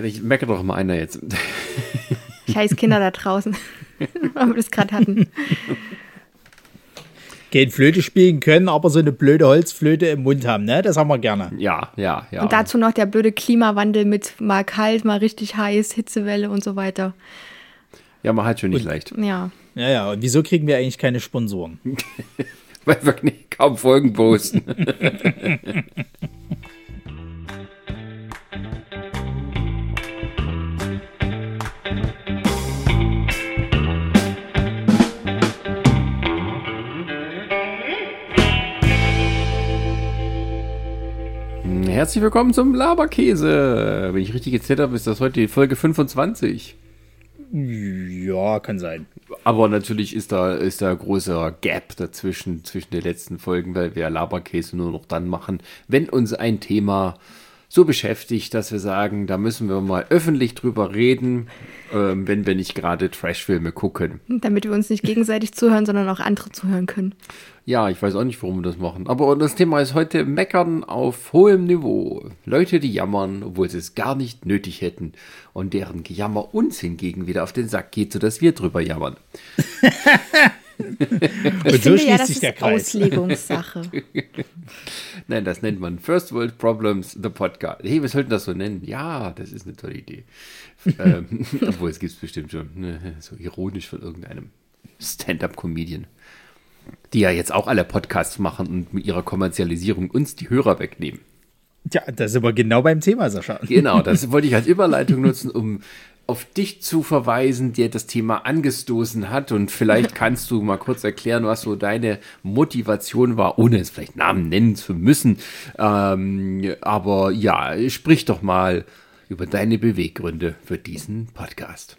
Ja, ich merke doch mal einer jetzt. Scheiß Kinder da draußen, weil wir das gerade hatten. Gehen Flöte spielen können, aber so eine blöde Holzflöte im Mund haben, ne? Das haben wir gerne. Ja, ja, ja. Und dazu noch der blöde Klimawandel mit mal kalt, mal richtig heiß, Hitzewelle und so weiter. Ja, man hat schon nicht Und- leicht. Ja. Ja, ja. Und wieso kriegen wir eigentlich keine Sponsoren? Weil wir kaum Folgen posten. Herzlich willkommen zum Laberkäse. Wenn ich richtig gezählt habe, ist das heute die Folge 25. Ja, kann sein. Aber natürlich ist da, ist da ein großer Gap dazwischen, zwischen den letzten Folgen, weil wir Laberkäse nur noch dann machen, wenn uns ein Thema so beschäftigt, dass wir sagen, da müssen wir mal öffentlich drüber reden, ähm, wenn wir nicht gerade Trashfilme gucken. Damit wir uns nicht gegenseitig zuhören, sondern auch andere zuhören können. Ja, ich weiß auch nicht, warum wir das machen. Aber das Thema ist heute Meckern auf hohem Niveau. Leute, die jammern, obwohl sie es gar nicht nötig hätten. Und deren Gejammer uns hingegen wieder auf den Sack geht, sodass wir drüber jammern. Und Ich so finde schließt ja, das sich ist der Kreis. Auslegungssache. Nein, das nennt man First World Problems, the Podcast. Hey, wir sollten das so nennen. Ja, das ist eine tolle Idee. ähm, obwohl, es gibt es bestimmt schon. Ne? So ironisch von irgendeinem Stand-up-Comedian. Die ja jetzt auch alle Podcasts machen und mit ihrer Kommerzialisierung uns die Hörer wegnehmen. Tja, da sind wir genau beim Thema, Sascha. Genau, das wollte ich als Überleitung nutzen, um auf dich zu verweisen, der das Thema angestoßen hat. Und vielleicht kannst du mal kurz erklären, was so deine Motivation war, ohne es vielleicht Namen nennen zu müssen. Ähm, aber ja, sprich doch mal über deine Beweggründe für diesen Podcast.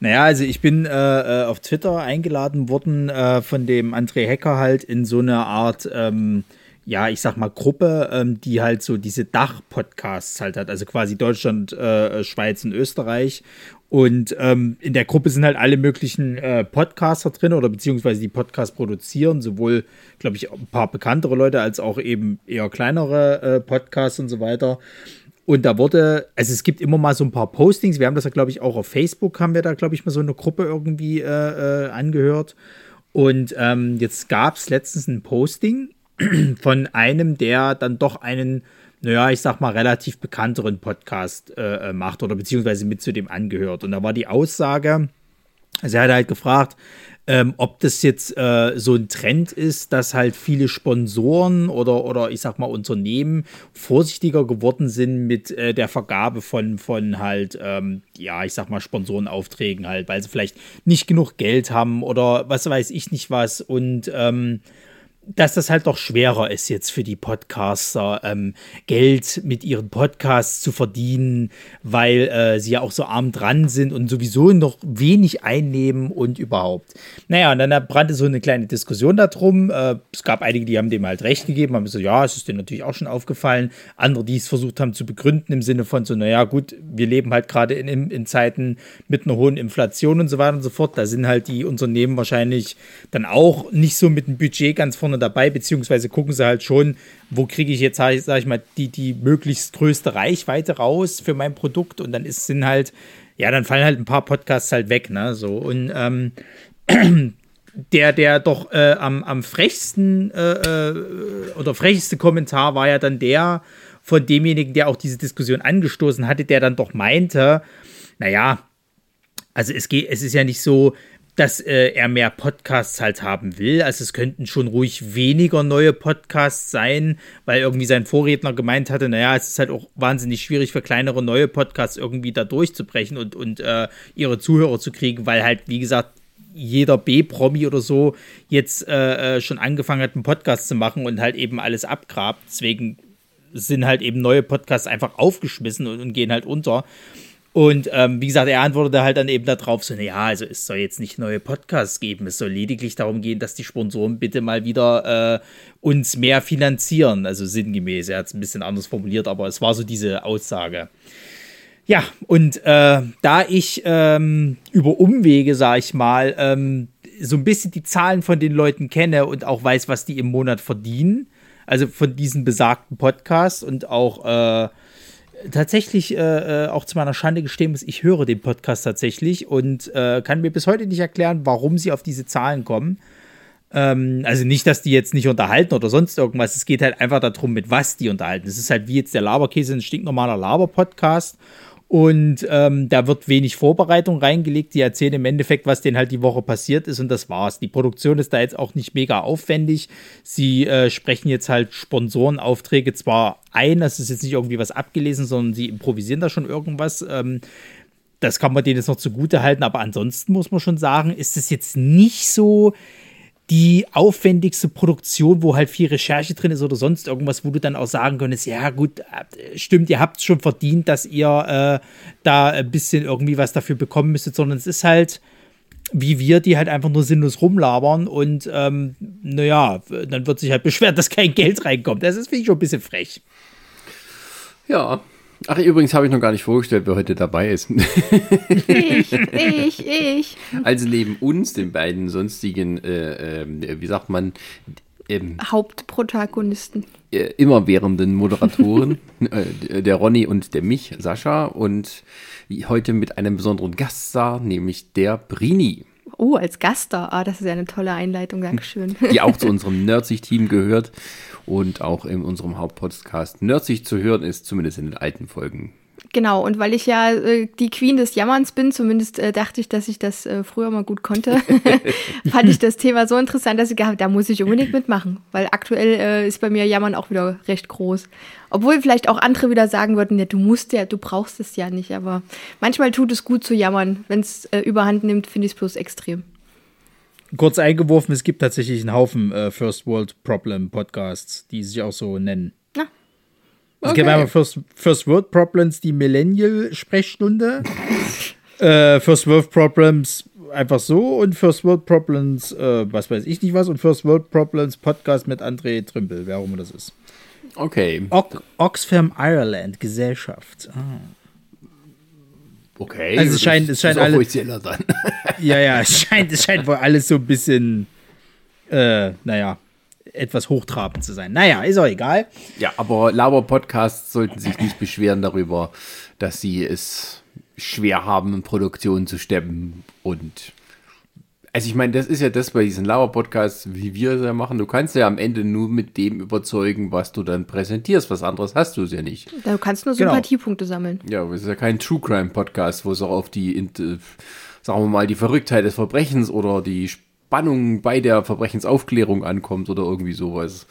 Naja, also ich bin äh, äh, auf Twitter eingeladen worden äh, von dem André Hecker halt in so eine Art, ähm, ja, ich sag mal Gruppe, ähm, die halt so diese Dach-Podcasts halt hat, also quasi Deutschland, äh, Schweiz und Österreich. Und ähm, in der Gruppe sind halt alle möglichen äh, Podcaster drin oder beziehungsweise die Podcasts produzieren, sowohl, glaube ich, ein paar bekanntere Leute als auch eben eher kleinere äh, Podcasts und so weiter. Und da wurde, also es gibt immer mal so ein paar Postings. Wir haben das ja, glaube ich, auch auf Facebook haben wir da, glaube ich, mal so eine Gruppe irgendwie äh, äh, angehört. Und ähm, jetzt gab es letztens ein Posting von einem, der dann doch einen, naja, ich sag mal, relativ bekannteren Podcast äh, äh, macht oder beziehungsweise mit zu dem angehört. Und da war die Aussage, also er hat halt gefragt, ähm, ob das jetzt äh, so ein Trend ist, dass halt viele Sponsoren oder, oder ich sag mal Unternehmen vorsichtiger geworden sind mit äh, der Vergabe von, von halt, ähm, ja, ich sag mal Sponsorenaufträgen halt, weil sie vielleicht nicht genug Geld haben oder was weiß ich nicht was und ähm, dass das halt doch schwerer ist jetzt für die Podcaster, ähm, Geld mit ihren Podcasts zu verdienen, weil äh, sie ja auch so arm dran sind und sowieso noch wenig einnehmen und überhaupt. Naja, und dann brannte so eine kleine Diskussion darum. Äh, es gab einige, die haben dem halt recht gegeben, haben gesagt, ja, es ist denen natürlich auch schon aufgefallen. Andere, die es versucht haben zu begründen im Sinne von so, naja, gut, wir leben halt gerade in, in, in Zeiten mit einer hohen Inflation und so weiter und so fort. Da sind halt die Unternehmen wahrscheinlich dann auch nicht so mit dem Budget ganz vorne dabei, beziehungsweise gucken sie halt schon, wo kriege ich jetzt, sag ich mal, die, die möglichst größte Reichweite raus für mein Produkt. Und dann ist, sind halt, ja, dann fallen halt ein paar Podcasts halt weg, ne, so. Und ähm, der, der doch äh, am, am frechsten äh, äh, oder frechste Kommentar war ja dann der von demjenigen, der auch diese Diskussion angestoßen hatte, der dann doch meinte, naja, also es geht, es ist ja nicht so, dass äh, er mehr Podcasts halt haben will. Also es könnten schon ruhig weniger neue Podcasts sein, weil irgendwie sein Vorredner gemeint hatte, naja, es ist halt auch wahnsinnig schwierig für kleinere neue Podcasts irgendwie da durchzubrechen und, und äh, ihre Zuhörer zu kriegen, weil halt, wie gesagt, jeder B-Promi oder so jetzt äh, äh, schon angefangen hat, einen Podcast zu machen und halt eben alles abgrabt. Deswegen sind halt eben neue Podcasts einfach aufgeschmissen und, und gehen halt unter. Und ähm, wie gesagt, er antwortete halt dann eben darauf so, naja, also es soll jetzt nicht neue Podcasts geben, es soll lediglich darum gehen, dass die Sponsoren bitte mal wieder äh, uns mehr finanzieren, also sinngemäß. Er hat es ein bisschen anders formuliert, aber es war so diese Aussage. Ja, und äh, da ich ähm, über Umwege, sag ich mal, ähm, so ein bisschen die Zahlen von den Leuten kenne und auch weiß, was die im Monat verdienen, also von diesen besagten Podcasts und auch äh, tatsächlich äh, äh, auch zu meiner Schande gestehen muss, ich höre den Podcast tatsächlich und äh, kann mir bis heute nicht erklären, warum sie auf diese Zahlen kommen. Ähm, also nicht, dass die jetzt nicht unterhalten oder sonst irgendwas. Es geht halt einfach darum, mit was die unterhalten. Es ist halt wie jetzt der Laberkäse, ein stinknormaler Laber-Podcast. Und ähm, da wird wenig Vorbereitung reingelegt. Die erzählen im Endeffekt, was denen halt die Woche passiert ist und das war's. Die Produktion ist da jetzt auch nicht mega aufwendig. Sie äh, sprechen jetzt halt Sponsorenaufträge zwar ein, das ist jetzt nicht irgendwie was abgelesen, sondern sie improvisieren da schon irgendwas. Ähm, das kann man denen jetzt noch zugute halten, aber ansonsten muss man schon sagen, ist es jetzt nicht so die aufwendigste Produktion, wo halt viel Recherche drin ist oder sonst irgendwas, wo du dann auch sagen könntest, ja gut, äh, stimmt, ihr habt es schon verdient, dass ihr äh, da ein bisschen irgendwie was dafür bekommen müsstet, sondern es ist halt wie wir, die halt einfach nur sinnlos rumlabern und ähm, naja, dann wird sich halt beschwert, dass kein Geld reinkommt. Das ist, finde ich, schon ein bisschen frech. Ja, Ach, übrigens habe ich noch gar nicht vorgestellt, wer heute dabei ist. Ich, ich, ich. Also neben uns, den beiden sonstigen, äh, äh, wie sagt man, ähm, Hauptprotagonisten. Äh, immerwährenden Moderatoren, äh, der Ronny und der mich, Sascha, und heute mit einem besonderen Gaststar, nämlich der Brini. Oh, als Gaststar. Ah, das ist ja eine tolle Einleitung, Dankeschön. Die auch zu unserem Nerdsich-Team gehört und auch in unserem Hauptpodcast Nerdsich zu hören ist, zumindest in den alten Folgen. Genau, und weil ich ja äh, die Queen des Jammerns bin, zumindest äh, dachte ich, dass ich das äh, früher mal gut konnte, fand ich das Thema so interessant, dass ich gedacht da muss ich unbedingt mitmachen, weil aktuell äh, ist bei mir Jammern auch wieder recht groß. Obwohl vielleicht auch andere wieder sagen würden, ja, du musst ja, du brauchst es ja nicht, aber manchmal tut es gut zu jammern. Wenn es äh, überhand nimmt, finde ich es bloß extrem kurz eingeworfen, es gibt tatsächlich einen Haufen äh, First World Problem Podcasts, die sich auch so nennen. Okay. Es gibt einmal First, First World Problems, die Millennial-Sprechstunde. äh, First World Problems einfach so und First World Problems, äh, was weiß ich nicht was, und First World Problems Podcast mit André Trümpel, wer auch immer das ist. Okay. O Oxfam Ireland Gesellschaft. Ah. Okay. Also es scheint, es scheint alles. ja, ja, es scheint, es scheint wohl alles so ein bisschen, äh, naja, etwas hochtrabend zu sein. Naja, ist auch egal. Ja, aber Laber-Podcasts sollten sich nicht beschweren darüber, dass sie es schwer haben, Produktionen zu stemmen und also ich meine, das ist ja das bei diesen Lauer-Podcasts, wie wir es ja machen. Du kannst ja am Ende nur mit dem überzeugen, was du dann präsentierst. Was anderes hast du es ja nicht. Du kannst nur genau. Sympathiepunkte genau. sammeln. Ja, aber es ist ja kein True Crime Podcast, wo es auch auf die, äh, sagen wir mal, die Verrücktheit des Verbrechens oder die Spannung bei der Verbrechensaufklärung ankommt oder irgendwie sowas.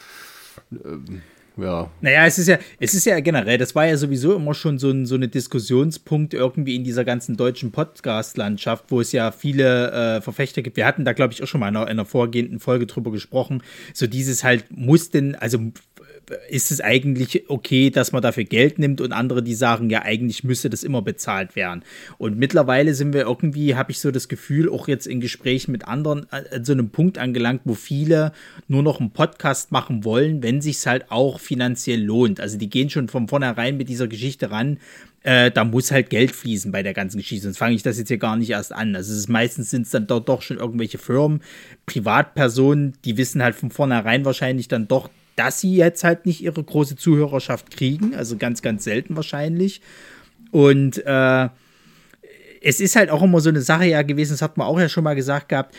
Ähm, ja. Naja, es ist ja, es ist ja generell, das war ja sowieso immer schon so ein so eine Diskussionspunkt irgendwie in dieser ganzen deutschen Podcast-Landschaft, wo es ja viele äh, Verfechter gibt. Wir hatten da, glaube ich, auch schon mal in einer, in einer vorgehenden Folge drüber gesprochen. So dieses halt, muss denn, also ist es eigentlich okay, dass man dafür Geld nimmt und andere, die sagen, ja, eigentlich müsste das immer bezahlt werden. Und mittlerweile sind wir irgendwie, habe ich so das Gefühl, auch jetzt in Gesprächen mit anderen an so einem Punkt angelangt, wo viele nur noch einen Podcast machen wollen, wenn sich es halt auch finanziell lohnt. Also die gehen schon von vornherein mit dieser Geschichte ran, äh, da muss halt Geld fließen bei der ganzen Geschichte. Sonst fange ich das jetzt hier gar nicht erst an. Also ist, meistens sind es dann doch, doch schon irgendwelche Firmen, Privatpersonen, die wissen halt von vornherein wahrscheinlich dann doch, dass sie jetzt halt nicht ihre große Zuhörerschaft kriegen, also ganz, ganz selten wahrscheinlich. Und äh, es ist halt auch immer so eine Sache ja gewesen, das hat man auch ja schon mal gesagt gehabt.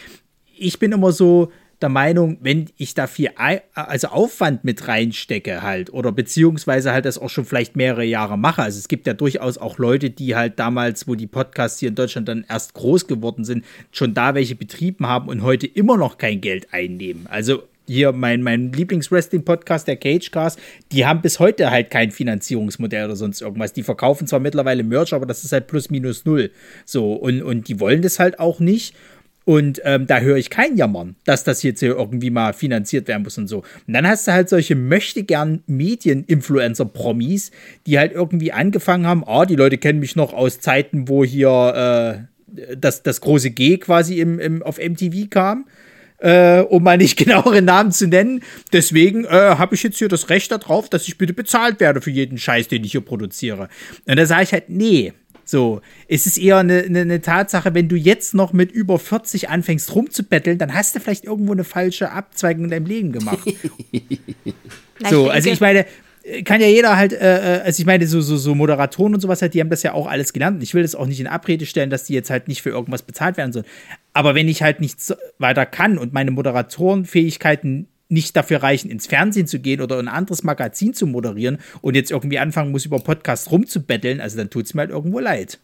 Ich bin immer so der Meinung, wenn ich da viel also Aufwand mit reinstecke halt oder beziehungsweise halt das auch schon vielleicht mehrere Jahre mache. Also es gibt ja durchaus auch Leute, die halt damals, wo die Podcasts hier in Deutschland dann erst groß geworden sind, schon da welche betrieben haben und heute immer noch kein Geld einnehmen. Also hier mein, mein Lieblings-Wrestling-Podcast, der Cagecast, die haben bis heute halt kein Finanzierungsmodell oder sonst irgendwas. Die verkaufen zwar mittlerweile Merch, aber das ist halt plus minus null. So, und, und die wollen das halt auch nicht. Und ähm, da höre ich kein Jammern, dass das jetzt hier irgendwie mal finanziert werden muss und so. Und dann hast du halt solche möchtegern Medien-Influencer-Promis, die halt irgendwie angefangen haben, ah, die Leute kennen mich noch aus Zeiten, wo hier äh, das, das große G quasi im, im, auf MTV kam äh, um mal nicht genauere Namen zu nennen. Deswegen äh, habe ich jetzt hier das Recht darauf, dass ich bitte bezahlt werde für jeden Scheiß, den ich hier produziere. Und da sage ich halt, nee. So, es ist eher eine, eine, eine, Tatsache, wenn du jetzt noch mit über 40 anfängst rumzubetteln, dann hast du vielleicht irgendwo eine falsche Abzweigung in deinem Leben gemacht. so, also ich meine, kann ja jeder halt, äh, äh, also ich meine, so, so, so Moderatoren und sowas halt, die haben das ja auch alles gelernt. Und ich will das auch nicht in Abrede stellen, dass die jetzt halt nicht für irgendwas bezahlt werden sollen. Aber wenn ich halt nichts weiter kann und meine Moderatorenfähigkeiten nicht dafür reichen, ins Fernsehen zu gehen oder ein anderes Magazin zu moderieren und jetzt irgendwie anfangen muss, über Podcasts rumzubetteln, also dann tut es mir halt irgendwo leid.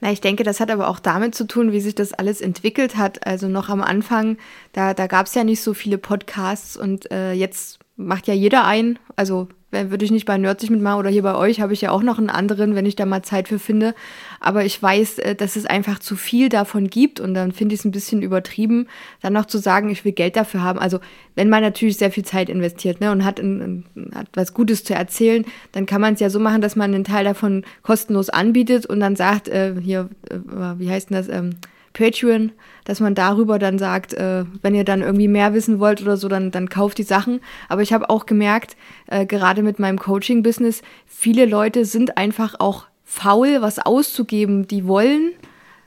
Na, ich denke, das hat aber auch damit zu tun, wie sich das alles entwickelt hat. Also noch am Anfang, da, da gab es ja nicht so viele Podcasts und äh, jetzt macht ja jeder ein. Also würde ich nicht bei Nerdsich mitmachen oder hier bei euch, habe ich ja auch noch einen anderen, wenn ich da mal Zeit für finde. Aber ich weiß, äh, dass es einfach zu viel davon gibt und dann finde ich es ein bisschen übertrieben, dann noch zu sagen, ich will Geld dafür haben. Also wenn man natürlich sehr viel Zeit investiert ne, und hat, ein, hat was Gutes zu erzählen, dann kann man es ja so machen, dass man einen Teil davon kostenlos anbietet und dann sagt, äh, hier, äh, wie heißt denn das, ähm, Patreon, dass man darüber dann sagt, äh, wenn ihr dann irgendwie mehr wissen wollt oder so, dann, dann kauft die Sachen. Aber ich habe auch gemerkt, äh, gerade mit meinem Coaching-Business, viele Leute sind einfach auch faul, was auszugeben. Die wollen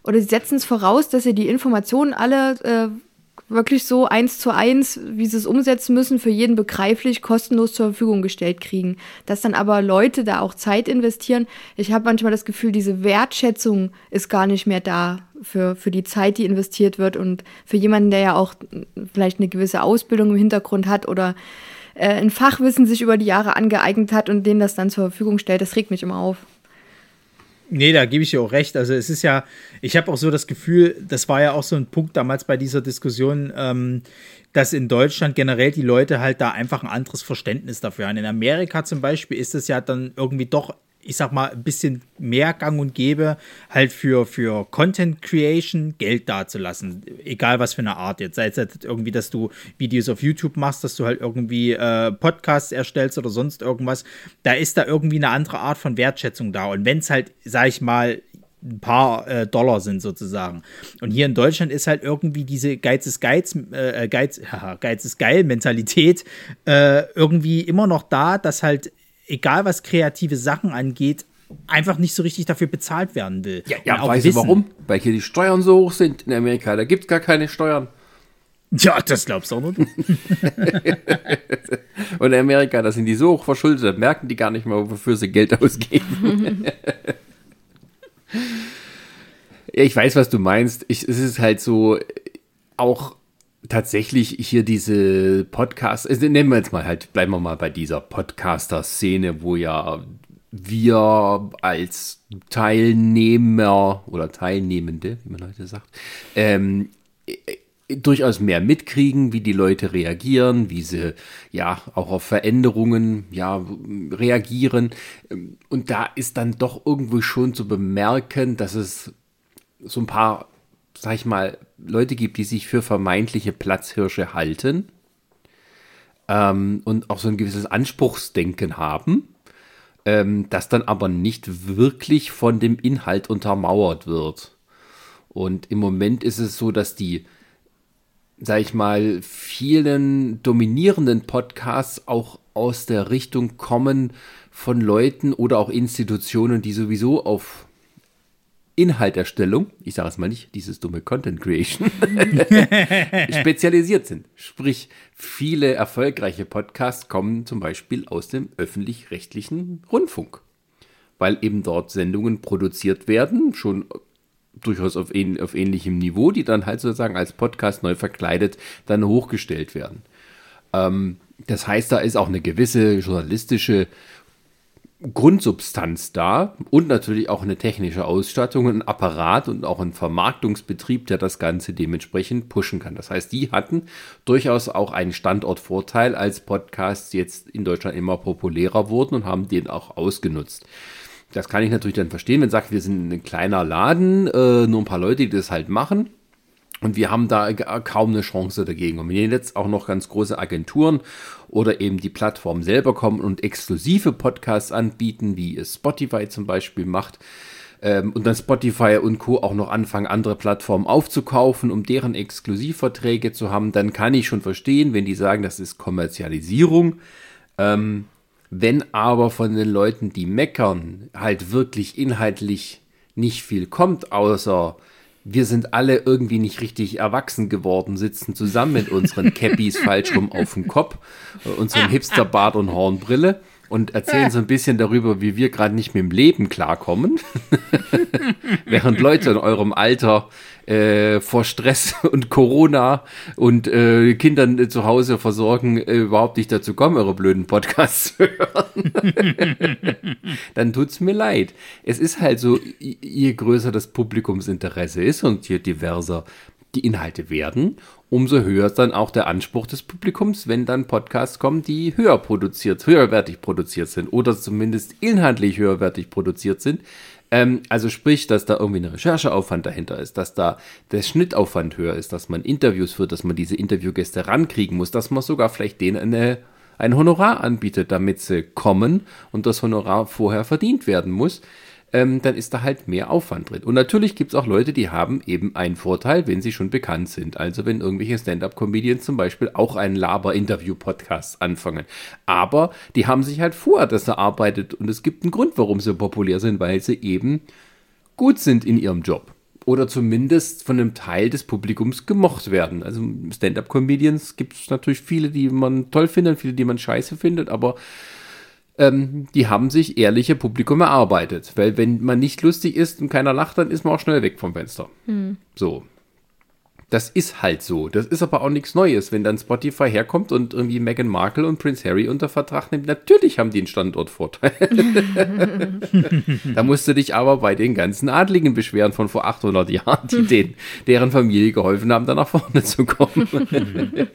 oder sie setzen es voraus, dass sie die Informationen alle äh, wirklich so eins zu eins, wie sie es umsetzen müssen, für jeden begreiflich kostenlos zur Verfügung gestellt kriegen. Dass dann aber Leute da auch Zeit investieren. Ich habe manchmal das Gefühl, diese Wertschätzung ist gar nicht mehr da für, für die Zeit, die investiert wird und für jemanden, der ja auch vielleicht eine gewisse Ausbildung im Hintergrund hat oder äh, ein Fachwissen sich über die Jahre angeeignet hat und den das dann zur Verfügung stellt, das regt mich immer auf. Nee, da gebe ich dir auch recht. Also es ist ja, ich habe auch so das Gefühl, das war ja auch so ein Punkt damals bei dieser Diskussion, ähm, dass in Deutschland generell die Leute halt da einfach ein anderes Verständnis dafür haben. In Amerika zum Beispiel ist es ja dann irgendwie doch ich sag mal, ein bisschen mehr Gang und Gäbe halt für, für Content Creation Geld dazulassen. Egal was für eine Art jetzt. Sei es halt irgendwie, dass du Videos auf YouTube machst, dass du halt irgendwie äh, Podcasts erstellst oder sonst irgendwas. Da ist da irgendwie eine andere Art von Wertschätzung da. Und wenn es halt, sag ich mal, ein paar äh, Dollar sind sozusagen. Und hier in Deutschland ist halt irgendwie diese Geiz ist Geiz, äh, Geiz, haha, Geiz ist geil Mentalität äh, irgendwie immer noch da, dass halt egal was kreative Sachen angeht, einfach nicht so richtig dafür bezahlt werden will. Ja, ja weißt du warum? Weil hier die Steuern so hoch sind in Amerika. Da gibt es gar keine Steuern. Ja, das glaubst du auch nicht. Und in Amerika, da sind die so hoch verschuldet, da merken die gar nicht mal, wofür sie Geld ausgeben. ja, ich weiß, was du meinst. Ich, es ist halt so, auch tatsächlich hier diese Podcasts, also nennen wir jetzt mal halt, bleiben wir mal bei dieser Podcaster-Szene, wo ja wir als Teilnehmer oder Teilnehmende, wie man heute sagt, ähm, durchaus mehr mitkriegen, wie die Leute reagieren, wie sie ja auch auf Veränderungen ja reagieren. Und da ist dann doch irgendwo schon zu bemerken, dass es so ein paar sag ich mal, Leute gibt, die sich für vermeintliche Platzhirsche halten ähm, und auch so ein gewisses Anspruchsdenken haben, ähm, das dann aber nicht wirklich von dem Inhalt untermauert wird. Und im Moment ist es so, dass die, sag ich mal, vielen dominierenden Podcasts auch aus der Richtung kommen von Leuten oder auch Institutionen, die sowieso auf Inhalterstellung, ich sage es mal nicht, dieses dumme Content Creation, spezialisiert sind. Sprich, viele erfolgreiche Podcasts kommen zum Beispiel aus dem öffentlich-rechtlichen Rundfunk, weil eben dort Sendungen produziert werden, schon durchaus auf, ähn auf ähnlichem Niveau, die dann halt sozusagen als Podcast neu verkleidet dann hochgestellt werden. Ähm, das heißt, da ist auch eine gewisse journalistische Grundsubstanz da und natürlich auch eine technische Ausstattung, ein Apparat und auch ein Vermarktungsbetrieb, der das Ganze dementsprechend pushen kann. Das heißt, die hatten durchaus auch einen Standortvorteil, als Podcasts jetzt in Deutschland immer populärer wurden und haben den auch ausgenutzt. Das kann ich natürlich dann verstehen, wenn sagt, wir sind ein kleiner Laden, äh, nur ein paar Leute, die das halt machen und wir haben da kaum eine Chance dagegen. Und wenn jetzt auch noch ganz große Agenturen oder eben die Plattform selber kommen und exklusive Podcasts anbieten, wie es Spotify zum Beispiel macht, ähm, und dann Spotify und Co. auch noch anfangen, andere Plattformen aufzukaufen, um deren Exklusivverträge zu haben, dann kann ich schon verstehen, wenn die sagen, das ist Kommerzialisierung. Ähm, wenn aber von den Leuten, die meckern, halt wirklich inhaltlich nicht viel kommt, außer wir sind alle irgendwie nicht richtig erwachsen geworden, sitzen zusammen mit unseren Cappies falsch rum auf dem Kopf, äh, unserem Hipsterbart und Hornbrille. Und erzählen so ein bisschen darüber, wie wir gerade nicht mit dem Leben klarkommen. Während Leute in eurem Alter äh, vor Stress und Corona und äh, Kindern äh, zu Hause versorgen, äh, überhaupt nicht dazu kommen, eure blöden Podcasts zu hören. Dann tut's mir leid. Es ist halt so, je größer das Publikumsinteresse ist und je diverser die Inhalte werden, umso höher ist dann auch der Anspruch des Publikums, wenn dann Podcasts kommen, die höher produziert, höherwertig produziert sind oder zumindest inhaltlich höherwertig produziert sind, ähm, also sprich, dass da irgendwie ein Rechercheaufwand dahinter ist, dass da der Schnittaufwand höher ist, dass man Interviews führt, dass man diese Interviewgäste rankriegen muss, dass man sogar vielleicht denen eine, ein Honorar anbietet, damit sie kommen und das Honorar vorher verdient werden muss ähm, dann ist da halt mehr Aufwand drin. Und natürlich gibt es auch Leute, die haben eben einen Vorteil, wenn sie schon bekannt sind. Also wenn irgendwelche Stand-up-Comedians zum Beispiel auch einen Laber-Interview-Podcast anfangen. Aber die haben sich halt vor, dass er arbeitet. Und es gibt einen Grund, warum sie populär sind, weil sie eben gut sind in ihrem Job. Oder zumindest von einem Teil des Publikums gemocht werden. Also Stand-up-Comedians gibt es natürlich viele, die man toll findet, viele, die man scheiße findet, aber ähm, die haben sich ehrliche Publikum erarbeitet. Weil wenn man nicht lustig ist und keiner lacht, dann ist man auch schnell weg vom Fenster. Hm. So. Das ist halt so. Das ist aber auch nichts Neues. Wenn dann Spotify herkommt und irgendwie Meghan Markle und Prince Harry unter Vertrag nimmt, natürlich haben die einen Standortvorteil. da musst du dich aber bei den ganzen Adligen beschweren von vor 800 Jahren, die denen, deren Familie geholfen haben, da nach vorne zu kommen.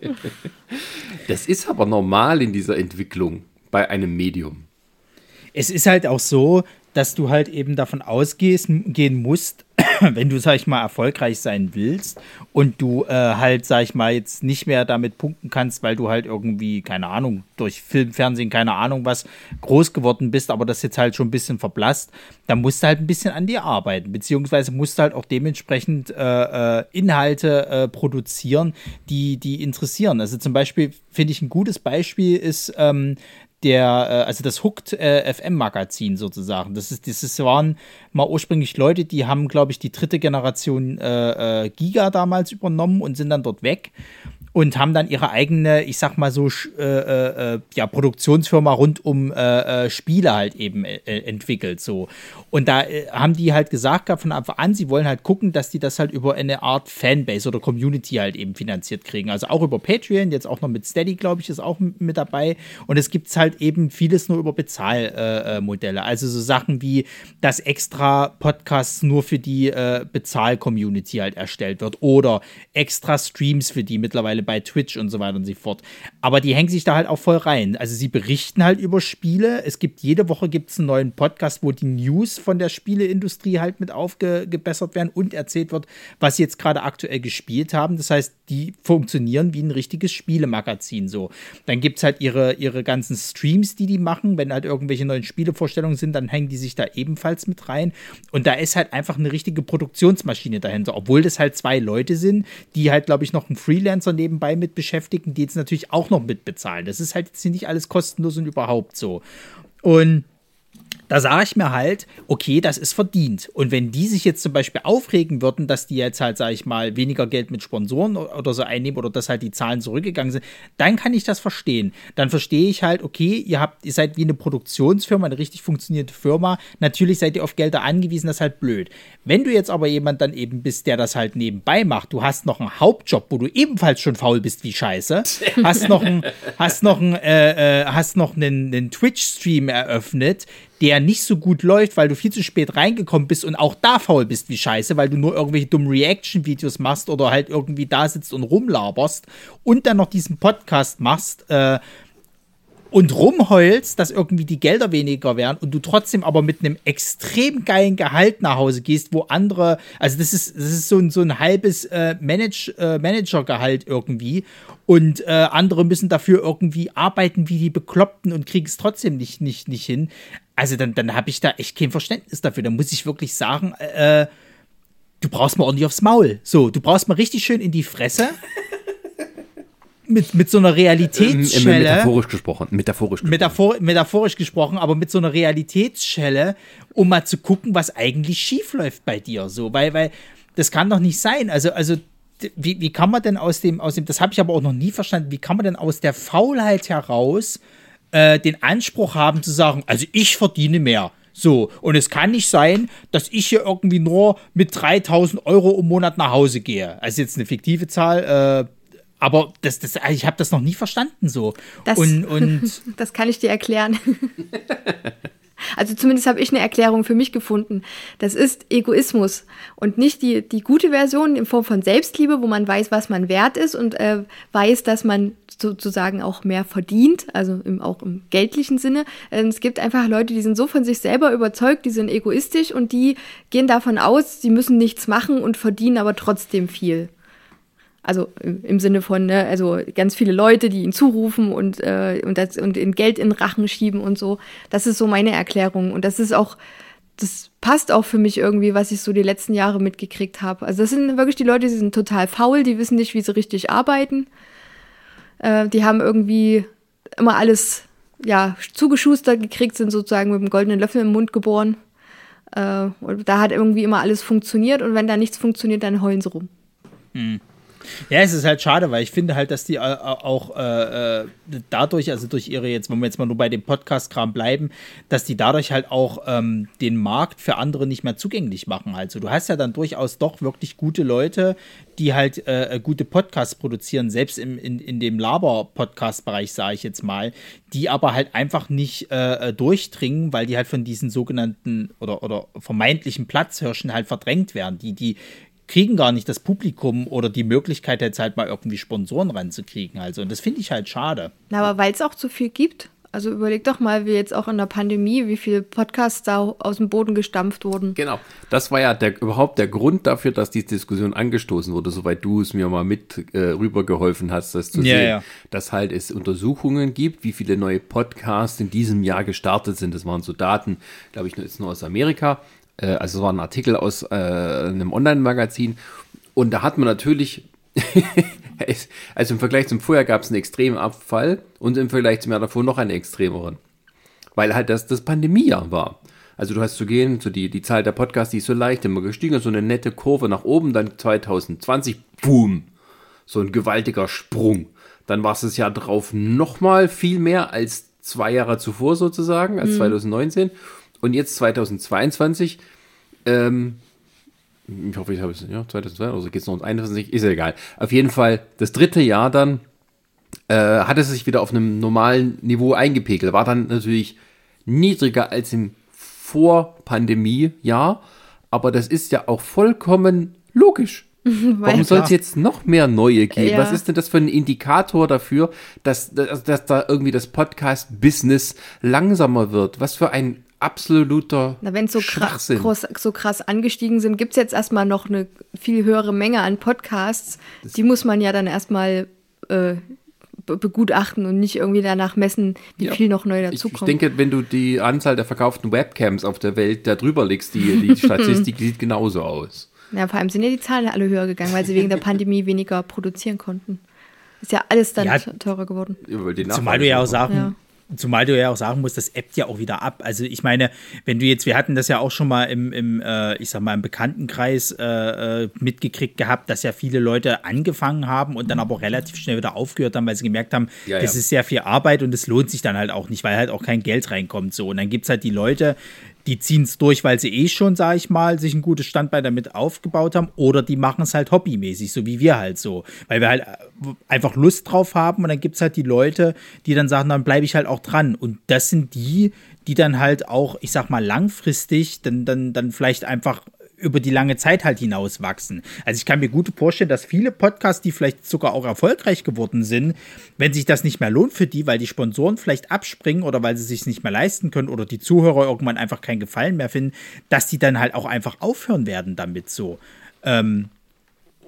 das ist aber normal in dieser Entwicklung bei einem Medium. Es ist halt auch so, dass du halt eben davon ausgehen musst, wenn du, sag ich mal, erfolgreich sein willst und du äh, halt, sag ich mal, jetzt nicht mehr damit punkten kannst, weil du halt irgendwie, keine Ahnung, durch Film, Fernsehen, keine Ahnung was, groß geworden bist, aber das jetzt halt schon ein bisschen verblasst, dann musst du halt ein bisschen an dir arbeiten, beziehungsweise musst du halt auch dementsprechend äh, äh, Inhalte äh, produzieren, die, die interessieren. Also zum Beispiel finde ich ein gutes Beispiel ist, ähm, der, äh, also das Hooked äh, FM-Magazin sozusagen. Das ist, das ist, waren mal ursprünglich Leute, die haben, glaube ich, die dritte Generation äh, äh, Giga damals übernommen und sind dann dort weg und haben dann ihre eigene, ich sag mal so, äh, äh, äh, ja, Produktionsfirma rund um äh, äh Spiele halt eben äh, entwickelt. So. Und da haben die halt gesagt gehabt von Anfang an, sie wollen halt gucken, dass die das halt über eine Art Fanbase oder Community halt eben finanziert kriegen. Also auch über Patreon, jetzt auch noch mit Steady, glaube ich, ist auch mit dabei. Und es gibt halt eben vieles nur über Bezahlmodelle. also so Sachen wie, dass extra Podcasts nur für die Bezahl-Community halt erstellt wird oder extra Streams für die mittlerweile bei Twitch und so weiter und so fort. Aber die hängen sich da halt auch voll rein. Also sie berichten halt über Spiele. Es gibt jede Woche gibt's einen neuen Podcast, wo die News von der Spieleindustrie halt mit aufgebessert werden und erzählt wird, was sie jetzt gerade aktuell gespielt haben. Das heißt, die funktionieren wie ein richtiges Spielemagazin so. Dann gibt es halt ihre, ihre ganzen Streams, die die machen. Wenn halt irgendwelche neuen Spielevorstellungen sind, dann hängen die sich da ebenfalls mit rein. Und da ist halt einfach eine richtige Produktionsmaschine dahinter. Obwohl das halt zwei Leute sind, die halt, glaube ich, noch einen Freelancer neben nebenbei mit beschäftigen, die jetzt natürlich auch noch mitbezahlen. Das ist halt jetzt nicht alles kostenlos und überhaupt so. Und da sage ich mir halt, okay, das ist verdient. Und wenn die sich jetzt zum Beispiel aufregen würden, dass die jetzt halt, sage ich mal, weniger Geld mit Sponsoren oder so einnehmen oder dass halt die Zahlen zurückgegangen sind, dann kann ich das verstehen. Dann verstehe ich halt, okay, ihr habt, ihr seid wie eine Produktionsfirma, eine richtig funktionierende Firma. Natürlich seid ihr auf Gelder angewiesen, das ist halt blöd. Wenn du jetzt aber jemand dann eben bist, der das halt nebenbei macht, du hast noch einen Hauptjob, wo du ebenfalls schon faul bist wie Scheiße, hast noch einen, hast noch einen, äh, äh, hast noch einen, einen Twitch-Stream eröffnet, der nicht so gut läuft, weil du viel zu spät reingekommen bist und auch da faul bist wie scheiße, weil du nur irgendwelche dummen Reaction-Videos machst oder halt irgendwie da sitzt und rumlaberst und dann noch diesen Podcast machst äh, und rumheulst, dass irgendwie die Gelder weniger wären und du trotzdem aber mit einem extrem geilen Gehalt nach Hause gehst, wo andere, also das ist, das ist so ein, so ein halbes äh, Manage, äh, Manager-Gehalt irgendwie und äh, andere müssen dafür irgendwie arbeiten wie die Bekloppten und kriegen es trotzdem nicht, nicht, nicht hin also dann, dann habe ich da echt kein Verständnis dafür. Da muss ich wirklich sagen, äh, du brauchst mal ordentlich aufs Maul. So, du brauchst mal richtig schön in die Fresse. mit, mit so einer Realitätsschelle. Metaphorisch gesprochen. Metaphorisch gesprochen. Metaphor, metaphorisch gesprochen, aber mit so einer Realitätsschelle, um mal zu gucken, was eigentlich schief läuft bei dir. So, weil, weil, das kann doch nicht sein. Also, also, wie, wie kann man denn aus dem, aus dem, das habe ich aber auch noch nie verstanden, wie kann man denn aus der Faulheit heraus äh, den Anspruch haben zu sagen, also ich verdiene mehr. So, und es kann nicht sein, dass ich hier irgendwie nur mit 3000 Euro im Monat nach Hause gehe. Also jetzt eine fiktive Zahl, äh, aber das, das, ich habe das noch nie verstanden so. Das, und, und das kann ich dir erklären. Also zumindest habe ich eine Erklärung für mich gefunden. Das ist Egoismus und nicht die, die gute Version in Form von Selbstliebe, wo man weiß, was man wert ist und äh, weiß, dass man sozusagen auch mehr verdient, also im, auch im geldlichen Sinne. Ähm, es gibt einfach Leute, die sind so von sich selber überzeugt, die sind egoistisch und die gehen davon aus, sie müssen nichts machen und verdienen aber trotzdem viel. Also im Sinne von, ne, also ganz viele Leute, die ihn zurufen und, äh, und, das, und in Geld in Rachen schieben und so. Das ist so meine Erklärung. Und das ist auch, das passt auch für mich irgendwie, was ich so die letzten Jahre mitgekriegt habe. Also das sind wirklich die Leute, die sind total faul, die wissen nicht, wie sie richtig arbeiten. Äh, die haben irgendwie immer alles ja, zugeschustert gekriegt, sind sozusagen mit dem goldenen Löffel im Mund geboren. Äh, und da hat irgendwie immer alles funktioniert und wenn da nichts funktioniert, dann heulen sie rum. Hm. Ja, es ist halt schade, weil ich finde halt, dass die äh, auch äh, äh, dadurch, also durch ihre jetzt, wenn wir jetzt mal nur bei dem Podcast-Kram bleiben, dass die dadurch halt auch ähm, den Markt für andere nicht mehr zugänglich machen. Also du hast ja dann durchaus doch wirklich gute Leute, die halt äh, äh gute Podcasts produzieren, selbst im, in, in dem Laber-Podcast-Bereich, sage ich jetzt mal, die aber halt einfach nicht äh, durchdringen, weil die halt von diesen sogenannten oder, oder vermeintlichen Platzhirschen halt verdrängt werden. Die, die kriegen gar nicht das Publikum oder die Möglichkeit, jetzt halt mal irgendwie Sponsoren ranzukriegen. Also, und das finde ich halt schade. Na, aber weil es auch zu viel gibt. Also überleg doch mal, wie jetzt auch in der Pandemie, wie viele Podcasts da aus dem Boden gestampft wurden. Genau. Das war ja der, überhaupt der Grund dafür, dass diese Diskussion angestoßen wurde, soweit du es mir mal mit äh, rübergeholfen hast, das zu ja, sehen. Ja. Dass halt es Untersuchungen gibt, wie viele neue Podcasts in diesem Jahr gestartet sind. Das waren so Daten, glaube ich, jetzt nur aus Amerika. Äh, also es war ein Artikel aus äh, einem Online-Magazin und da hat man natürlich, also im Vergleich zum Vorjahr gab es einen extremen Abfall und im Vergleich zum Jahr davor noch einen extremeren, weil halt das das Pandemiejahr war. Also du hast zu gehen, so die, die Zahl der Podcasts, die ist so leicht immer gestiegen, so eine nette Kurve nach oben, dann 2020, boom, so ein gewaltiger Sprung. Dann war es das Jahr drauf nochmal viel mehr als zwei Jahre zuvor sozusagen, als mhm. 2019. Und jetzt 2022, ähm, ich hoffe, ich habe es, ja, 2022, also geht es noch um 21, ist ja egal. Auf jeden Fall, das dritte Jahr dann, äh, hat es sich wieder auf einem normalen Niveau eingepegelt. War dann natürlich niedriger als im Vor-Pandemie-Jahr, aber das ist ja auch vollkommen logisch. Warum soll es jetzt noch mehr neue geben? Ja. Was ist denn das für ein Indikator dafür, dass, dass, dass da irgendwie das Podcast-Business langsamer wird? Was für ein absoluter Na, wenn so krass, so krass angestiegen sind, gibt es jetzt erstmal noch eine viel höhere Menge an Podcasts. Das die muss man ja dann erstmal äh, begutachten und nicht irgendwie danach messen, wie ja. viel noch neu dazukommt. Ich, ich denke, wenn du die Anzahl der verkauften Webcams auf der Welt da drüber legst, die, die Statistik sieht genauso aus. Ja, vor allem sind ja die Zahlen alle höher gegangen, weil sie wegen der Pandemie weniger produzieren konnten. Ist ja alles dann ja, teurer geworden. Zumal du ja auch sagen, ja. Zumal du ja auch sagen musst, das ebbt ja auch wieder ab. Also ich meine, wenn du jetzt, wir hatten das ja auch schon mal im, im äh, ich sag mal, im Bekanntenkreis äh, äh, mitgekriegt gehabt, dass ja viele Leute angefangen haben und dann aber relativ schnell wieder aufgehört haben, weil sie gemerkt haben, ja, das ja. ist sehr viel Arbeit und es lohnt sich dann halt auch nicht, weil halt auch kein Geld reinkommt. So. Und dann gibt es halt die Leute, die ziehen es durch, weil sie eh schon, sag ich mal, sich ein gutes Standbein damit aufgebaut haben, oder die machen es halt hobbymäßig, so wie wir halt so. Weil wir halt äh, einfach Lust drauf haben und dann gibt es halt die Leute, die dann sagen, dann bleibe ich halt auch dran. Und das sind die, die dann halt auch, ich sag mal, langfristig dann, dann, dann vielleicht einfach über die lange Zeit halt hinaus wachsen. Also ich kann mir gut vorstellen, dass viele Podcasts, die vielleicht sogar auch erfolgreich geworden sind, wenn sich das nicht mehr lohnt für die, weil die Sponsoren vielleicht abspringen oder weil sie sich nicht mehr leisten können oder die Zuhörer irgendwann einfach keinen Gefallen mehr finden, dass die dann halt auch einfach aufhören werden damit so. Ähm,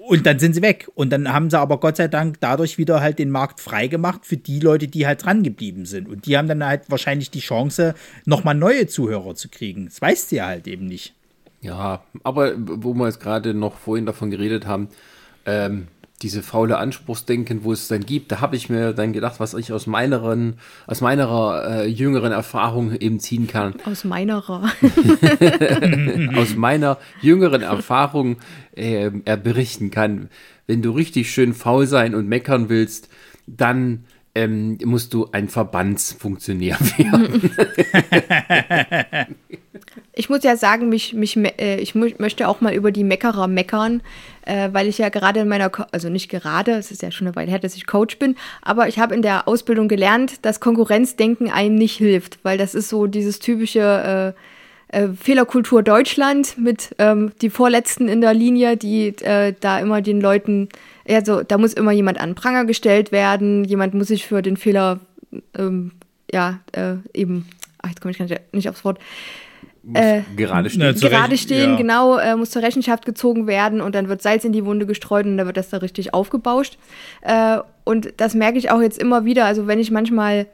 und dann sind sie weg. Und dann haben sie aber Gott sei Dank dadurch wieder halt den Markt freigemacht für die Leute, die halt dran geblieben sind. Und die haben dann halt wahrscheinlich die Chance, nochmal neue Zuhörer zu kriegen. Das weißt du ja halt eben nicht. Ja, aber wo wir jetzt gerade noch vorhin davon geredet haben, ähm, diese faule Anspruchsdenken, wo es dann gibt, da habe ich mir dann gedacht, was ich aus meiner, aus meiner äh, jüngeren Erfahrung eben ziehen kann. Aus meinerer. aus meiner jüngeren Erfahrung äh, er berichten kann. Wenn du richtig schön faul sein und meckern willst, dann ähm, musst du ein Verbandsfunktionär werden. ich muss ja sagen, mich, mich, äh, ich möchte auch mal über die Meckerer meckern, äh, weil ich ja gerade in meiner, Co also nicht gerade, es ist ja schon eine Weile her, dass ich Coach bin, aber ich habe in der Ausbildung gelernt, dass Konkurrenzdenken einem nicht hilft, weil das ist so dieses typische äh, äh, Fehlerkultur Deutschland mit ähm, die Vorletzten in der Linie, die äh, da immer den Leuten, also da muss immer jemand an Pranger gestellt werden, jemand muss sich für den Fehler, ähm, ja, äh, eben, ach, jetzt komme ich nicht aufs Wort, äh, gerade stehen. Na, gerade stehen, ja. genau, äh, muss zur Rechenschaft gezogen werden und dann wird Salz in die Wunde gestreut und dann wird das da richtig aufgebauscht. Äh, und das merke ich auch jetzt immer wieder. Also wenn ich manchmal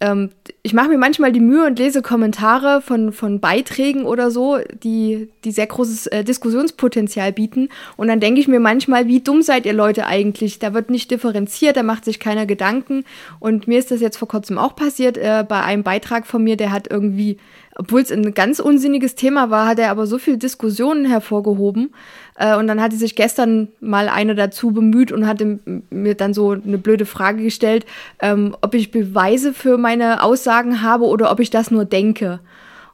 ähm, ich mache mir manchmal die Mühe und lese Kommentare von, von Beiträgen oder so, die, die sehr großes äh, Diskussionspotenzial bieten. Und dann denke ich mir manchmal, wie dumm seid ihr Leute eigentlich? Da wird nicht differenziert, da macht sich keiner Gedanken. Und mir ist das jetzt vor kurzem auch passiert äh, bei einem Beitrag von mir, der hat irgendwie obwohl es ein ganz unsinniges Thema war, hat er aber so viele Diskussionen hervorgehoben. Äh, und dann hatte sich gestern mal eine dazu bemüht und hatte mir dann so eine blöde Frage gestellt, ähm, ob ich Beweise für meine Aussagen habe oder ob ich das nur denke.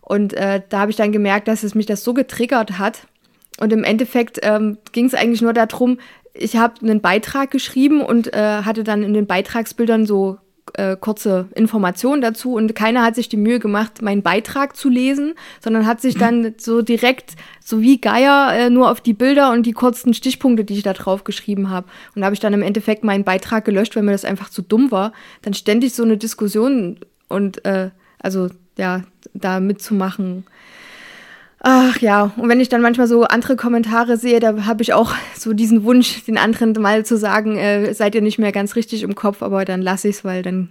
Und äh, da habe ich dann gemerkt, dass es mich das so getriggert hat. Und im Endeffekt ähm, ging es eigentlich nur darum, ich habe einen Beitrag geschrieben und äh, hatte dann in den Beitragsbildern so äh, kurze Informationen dazu und keiner hat sich die Mühe gemacht, meinen Beitrag zu lesen, sondern hat sich dann so direkt, so wie Geier, äh, nur auf die Bilder und die kurzen Stichpunkte, die ich da drauf geschrieben habe. Und da habe ich dann im Endeffekt meinen Beitrag gelöscht, weil mir das einfach zu dumm war, dann ständig so eine Diskussion und äh, also ja, da mitzumachen Ach ja, und wenn ich dann manchmal so andere Kommentare sehe, da habe ich auch so diesen Wunsch, den anderen mal zu sagen, äh, seid ihr nicht mehr ganz richtig im Kopf, aber dann lasse ich es, weil dann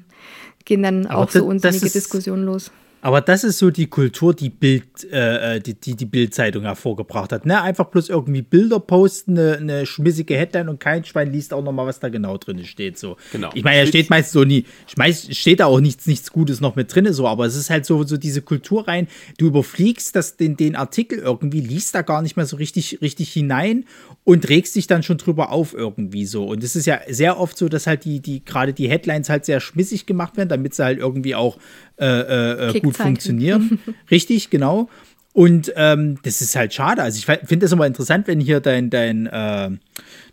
gehen dann aber auch das, so unsinnige Diskussionen los. Aber das ist so die Kultur, die Bild, äh, äh, die, die, die Bildzeitung hervorgebracht hat. Ne? Einfach bloß irgendwie Bilder posten, eine, eine schmissige Headline und kein Schwein liest auch nochmal, was da genau drin steht. So. Genau. Ich meine, da steht meist so nie, ich mein, steht da auch nichts, nichts Gutes noch mit drin, so, aber es ist halt so, so diese Kultur rein, du überfliegst das, den, den Artikel irgendwie, liest da gar nicht mehr so richtig, richtig hinein und regst dich dann schon drüber auf irgendwie so. Und es ist ja sehr oft so, dass halt die, die, gerade die Headlines halt sehr schmissig gemacht werden, damit sie halt irgendwie auch äh, äh, äh gut funktionieren. Richtig, genau. Und ähm, das ist halt schade. Also ich finde das immer interessant, wenn hier dein, dein, äh,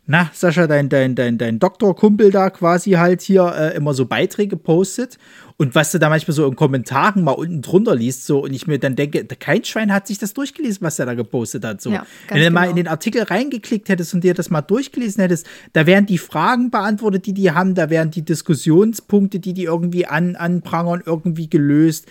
na, Sascha, dein, dein, dein, dein Doktorkumpel da quasi halt hier äh, immer so Beiträge postet und was du da manchmal so in Kommentaren mal unten drunter liest, so, und ich mir dann denke, kein Schwein hat sich das durchgelesen, was er da gepostet hat. So. Ja, Wenn du genau. mal in den Artikel reingeklickt hättest und dir das mal durchgelesen hättest, da wären die Fragen beantwortet, die die haben, da wären die Diskussionspunkte, die die irgendwie an, anprangern, irgendwie gelöst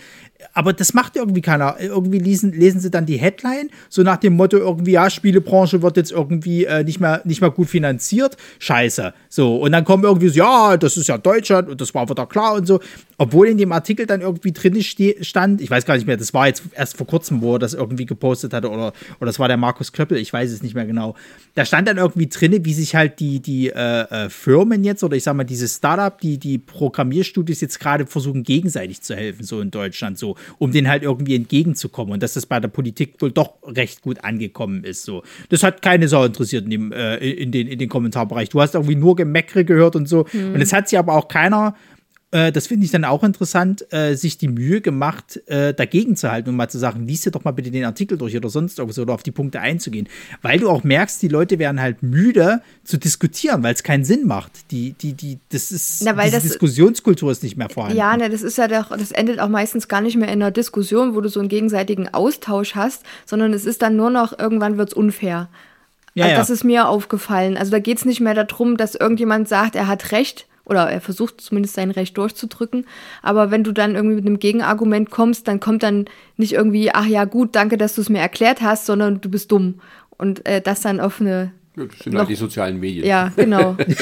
aber das macht irgendwie keiner. Irgendwie lesen, lesen sie dann die Headline, so nach dem Motto irgendwie, ja, Spielebranche wird jetzt irgendwie äh, nicht, mehr, nicht mehr gut finanziert. Scheiße. So, und dann kommen irgendwie so, ja, das ist ja Deutschland und das war wieder klar und so. Obwohl in dem Artikel dann irgendwie drin stand, ich weiß gar nicht mehr, das war jetzt erst vor kurzem, wo er das irgendwie gepostet hatte oder, oder das war der Markus Klöppel, ich weiß es nicht mehr genau. Da stand dann irgendwie drin, wie sich halt die, die äh, äh, Firmen jetzt oder ich sag mal, diese Startup, die, die Programmierstudios jetzt gerade versuchen, gegenseitig zu helfen, so in Deutschland, so, um denen halt irgendwie entgegenzukommen und dass das bei der Politik wohl doch recht gut angekommen ist, so. Das hat keine Sau interessiert in, dem, äh, in, den, in den Kommentarbereich. Du hast irgendwie nur Gemeckere gehört und so. Mhm. Und es hat sich aber auch keiner äh, das finde ich dann auch interessant, äh, sich die Mühe gemacht, äh, dagegen zu halten und mal zu sagen, liest dir doch mal bitte den Artikel durch oder sonst irgendwas oder auf die Punkte einzugehen. Weil du auch merkst, die Leute werden halt müde zu diskutieren, weil es keinen Sinn macht. Die, die, die, das ist, Na, diese das, Diskussionskultur ist nicht mehr vorhanden. Ja, ne, das ist ja doch, das endet auch meistens gar nicht mehr in einer Diskussion, wo du so einen gegenseitigen Austausch hast, sondern es ist dann nur noch, irgendwann wird es unfair. Ja, also, ja. Das ist mir aufgefallen. Also da geht es nicht mehr darum, dass irgendjemand sagt, er hat recht, oder er versucht zumindest sein Recht durchzudrücken. Aber wenn du dann irgendwie mit einem Gegenargument kommst, dann kommt dann nicht irgendwie, ach ja, gut, danke, dass du es mir erklärt hast, sondern du bist dumm. Und äh, das dann auf eine. Ja, das sind halt die sozialen Medien. Ja, genau.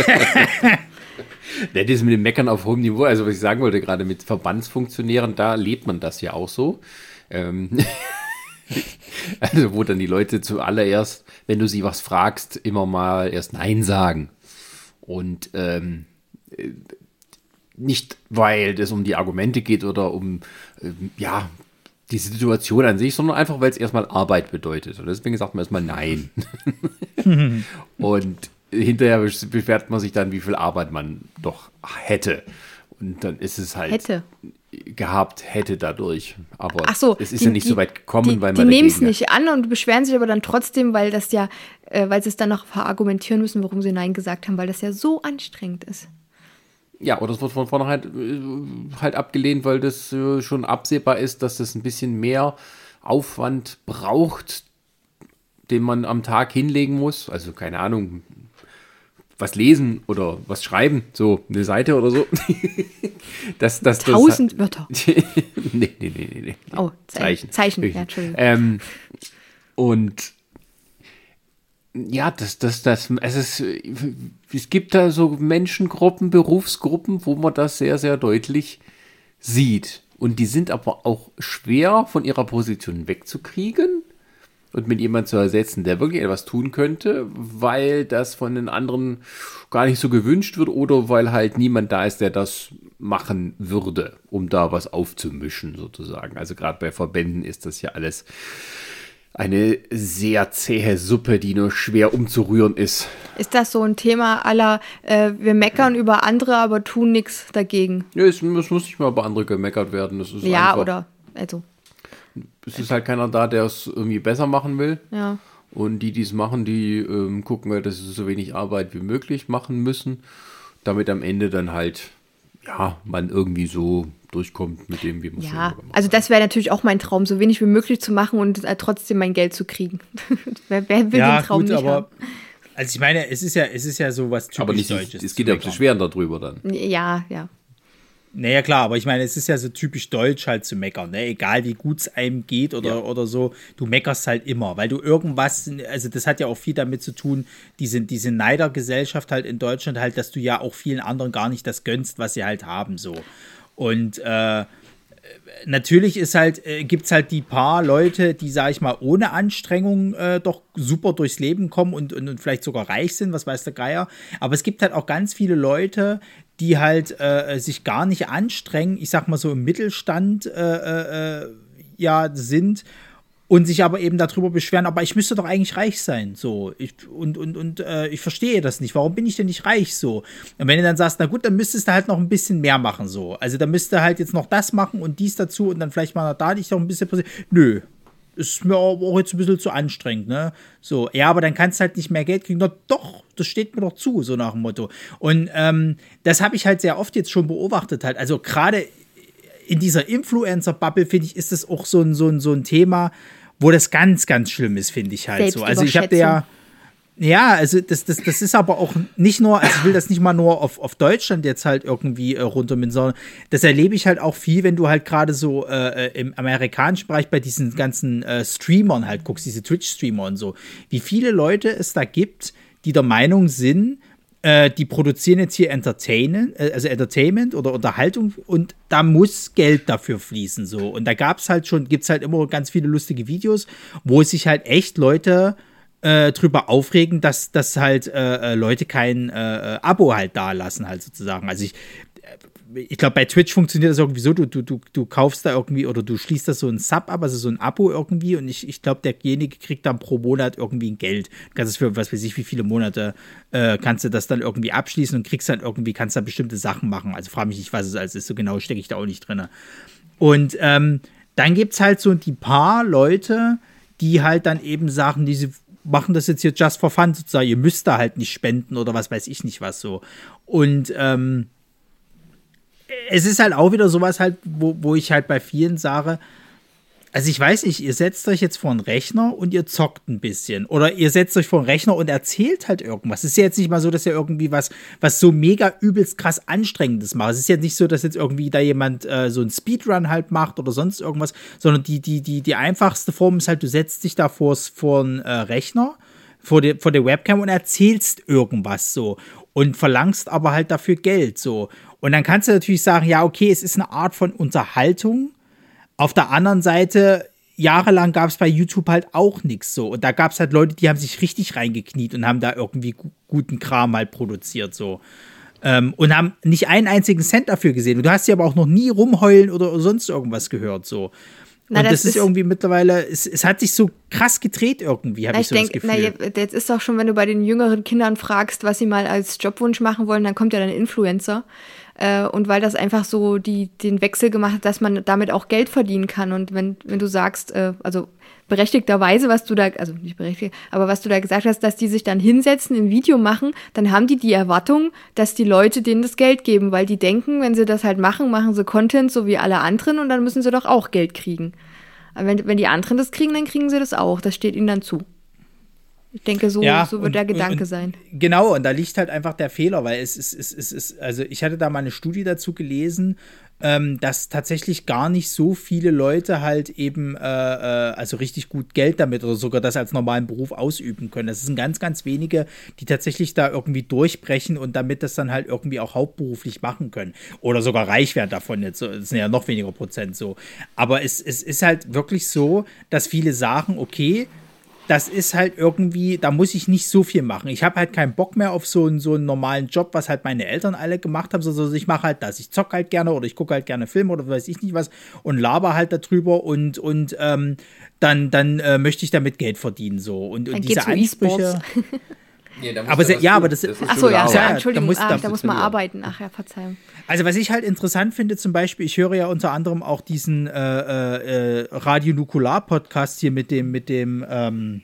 ja, das mit dem Meckern auf hohem Niveau, also was ich sagen wollte, gerade mit Verbandsfunktionären, da lebt man das ja auch so. Ähm also, wo dann die Leute zuallererst, wenn du sie was fragst, immer mal erst Nein sagen. Und ähm, nicht, weil es um die Argumente geht oder um, äh, ja, die Situation an sich, sondern einfach, weil es erstmal Arbeit bedeutet. Und deswegen sagt man erstmal Nein. und hinterher beschwert man sich dann, wie viel Arbeit man doch hätte. Und dann ist es halt Hätte. gehabt, hätte dadurch. Aber Ach so, es ist die- ja nicht so die- weit gekommen, die, weil die man nehmen es nicht an und beschweren sich aber dann trotzdem, weil das ja, äh, weil sie es dann noch verargumentieren müssen, warum sie Nein gesagt haben, weil das ja so anstrengend ist. Ja, oder es wird von vornherein äh, halt abgelehnt, weil das äh, schon absehbar ist, dass das ein bisschen mehr Aufwand braucht, den man am Tag hinlegen muss. Also keine Ahnung, was lesen oder was schreiben, so eine Seite oder so. das, das, das, Tausend Wörter. nee, nee, nee, nee, nee. Oh, Ze- Zeichen. Zeichen, Richtig. ja, Entschuldigung. Ähm, und ja, das, das, das, es ist, es gibt da so Menschengruppen, Berufsgruppen, wo man das sehr, sehr deutlich sieht. Und die sind aber auch schwer von ihrer Position wegzukriegen und mit jemand zu ersetzen, der wirklich etwas tun könnte, weil das von den anderen gar nicht so gewünscht wird oder weil halt niemand da ist, der das machen würde, um da was aufzumischen sozusagen. Also gerade bei Verbänden ist das ja alles eine sehr zähe Suppe, die nur schwer umzurühren ist. Ist das so ein Thema aller, äh, wir meckern über andere, aber tun nichts dagegen? Ja, es, es muss nicht mal bei anderen gemeckert werden. Das ist Ja, einfach, oder, also, Es ist halt keiner da, der es irgendwie besser machen will. ja. Und die, die es machen, die ähm, gucken halt, dass sie so wenig Arbeit wie möglich machen müssen, damit am Ende dann halt, ja, man irgendwie so durchkommt mit dem, wie man es Ja, also das wäre natürlich auch mein Traum, so wenig wie möglich zu machen und äh, trotzdem mein Geld zu kriegen. wer, wer will Ja, den Traum gut, nicht aber haben? also ich meine, es ist ja, es ist ja so was typisch Aber nicht, Deutsches. es geht ja um. Beschweren darüber dann. Ja, ja. Naja, klar, aber ich meine, es ist ja so typisch deutsch halt zu meckern, ne? Egal wie gut es einem geht oder, Ja. oder so, du meckerst halt immer, weil du irgendwas, also das hat ja auch viel damit zu tun, diese, diese Neidergesellschaft halt in Deutschland halt, dass du ja auch vielen anderen gar nicht das gönnst, was sie halt haben, so. Und äh, natürlich ist halt, äh, gibt es halt die paar Leute, die, sag ich mal, ohne Anstrengung äh, doch super durchs Leben kommen und, und, und vielleicht sogar reich sind, was weiß der Geier. Aber es gibt halt auch ganz viele Leute, die halt äh, sich gar nicht anstrengen, ich sag mal so im Mittelstand äh, äh, ja sind und sich aber eben darüber beschweren, aber ich müsste doch eigentlich reich sein, so. Ich, und und, und äh, ich verstehe das nicht. Warum bin ich denn nicht reich, so? Und wenn du dann sagst, na gut, dann müsstest du halt noch ein bisschen mehr machen, so. Also dann müsste du halt jetzt noch das machen und dies dazu und dann vielleicht mal da dich noch ein bisschen. Nö. Ist mir auch jetzt ein bisschen zu anstrengend, ne? So, ja, aber dann kannst du halt nicht mehr Geld kriegen. Na, doch, das steht mir doch zu, so nach dem Motto. Und ähm, das habe ich halt sehr oft jetzt schon beobachtet, halt. Also gerade in dieser Influencer-Bubble, finde ich, ist das auch so ein, so, ein, so ein Thema, wo das ganz, ganz schlimm ist, finde ich halt so. Also ich habe ja. Ja, also das, das, das ist aber auch nicht nur, also ich will das nicht mal nur auf, auf Deutschland jetzt halt irgendwie äh, runtermin, sondern das erlebe ich halt auch viel, wenn du halt gerade so äh, äh, im amerikanischen Bereich bei diesen ganzen äh, Streamern halt guckst, diese Twitch-Streamer und so, wie viele Leute es da gibt, die der Meinung sind, äh, die produzieren jetzt hier Entertainment, äh, also Entertainment oder Unterhaltung und da muss Geld dafür fließen so. Und da gab es halt schon, gibt es halt immer ganz viele lustige Videos, wo sich halt echt Leute äh, drüber aufregen, dass, dass halt äh, äh, Leute kein Abo halt da lassen, halt sozusagen. Also ich, ich glaube, bei Twitch funktioniert das irgendwie so, du, du, du, kaufst da irgendwie oder du schließt da so ein Sub ab, also so ein Abo irgendwie und ich, ich glaube, derjenige kriegt dann pro Monat irgendwie ein Geld. Du kannst es für was weiß ich, wie viele Monate äh, kannst du das dann irgendwie abschließen und kriegst dann irgendwie, kannst da bestimmte Sachen machen. Also frage mich nicht, was es alles ist, so genau stecke ich da auch nicht drin. Und ähm, dann gibt es halt so die paar Leute, die halt dann eben sagen, diese machen das jetzt hier just for fun sozusagen, ihr müsst da halt nicht spenden oder was weiß ich nicht was so. Und ähm, es ist halt auch wieder sowas halt, wo, wo ich halt bei vielen sage, also ich weiß nicht, ihr setzt euch jetzt vor einen Rechner und ihr zockt ein bisschen. Oder ihr setzt euch vor einen Rechner und erzählt halt irgendwas. Es ist ja jetzt nicht mal so, dass ihr irgendwie was, was so mega übelst krass Anstrengendes macht. Es ist jetzt nicht so, dass jetzt irgendwie da jemand äh, so einen Speedrun halt macht oder sonst irgendwas, sondern die, die, die, die einfachste Form ist halt, du setzt dich da vor, einen äh, Rechner, vor, der vor der Webcam und erzählst irgendwas so. Und verlangst aber halt dafür Geld so. Und dann kannst du natürlich sagen, ja, okay, es ist eine Art von Unterhaltung. Auf der anderen Seite, jahrelang gab es bei YouTube halt auch nichts so. Und da gab es halt Leute, die haben sich richtig reingekniet und haben da irgendwie gu guten Kram halt produziert so. Ähm, und haben nicht einen einzigen Cent dafür gesehen. Und du hast sie aber auch noch nie rumheulen oder sonst irgendwas gehört so. Na, und das das, ist ist- irgendwie mittlerweile, es, es hat sich so krass gedreht irgendwie, habe ich, ich so das denke, Gefühl. na, jetzt ist doch schon, wenn du bei den jüngeren Kindern fragst, was sie mal als Jobwunsch machen wollen, dann kommt ja dann Influencer. Äh, und weil das einfach so die, den Wechsel gemacht hat, dass man damit auch Geld verdienen kann. Und wenn, wenn du sagst, äh, also berechtigterweise, was du da, also nicht berechtigt, aber was du da gesagt hast, dass die sich dann hinsetzen, ein Video machen, dann haben die die Erwartung, dass die Leute denen das Geld geben, weil die denken, wenn sie das halt machen, machen sie Content so wie alle anderen und dann müssen sie doch auch Geld kriegen. Wenn, wenn die anderen das kriegen, dann kriegen sie das auch. Das steht ihnen dann zu. Ich denke, so, ja, so wird und, der Gedanke und, sein. Genau, und da liegt halt einfach der Fehler, weil es ist, es ist, es ist, also ich hatte da mal eine Studie dazu gelesen, ähm, dass tatsächlich gar nicht so viele Leute halt eben, äh, äh, also richtig gut Geld damit oder sogar das als normalen Beruf ausüben können. Das sind ganz, ganz wenige, die tatsächlich da irgendwie durchbrechen und damit das dann halt irgendwie auch hauptberuflich machen können. Oder sogar reich werden davon jetzt. Das sind ja noch weniger Prozent so. Aber es, es ist halt wirklich so, dass viele sagen, okay, das ist halt irgendwie, da muss ich nicht so viel machen. Ich habe halt keinen Bock mehr auf so einen, so einen normalen Job, was halt meine Eltern alle gemacht haben, sondern ich mache halt das. Ich zocke halt gerne oder ich gucke halt gerne Filme oder weiß ich nicht was und laber halt darüber und, und ähm, dann, dann äh, möchte ich damit Geld verdienen. So. Und, und diese Ansprüche. Nee, aber ja, aber das, das ist Achso, ja, ja, Entschuldigung, da muss, ah, da muss man arbeiten. Ach ja, Verzeihung. Also was ich halt interessant finde, zum Beispiel, ich höre ja unter anderem auch diesen äh, äh, Radio Nukular Podcast hier mit dem, mit dem, ähm,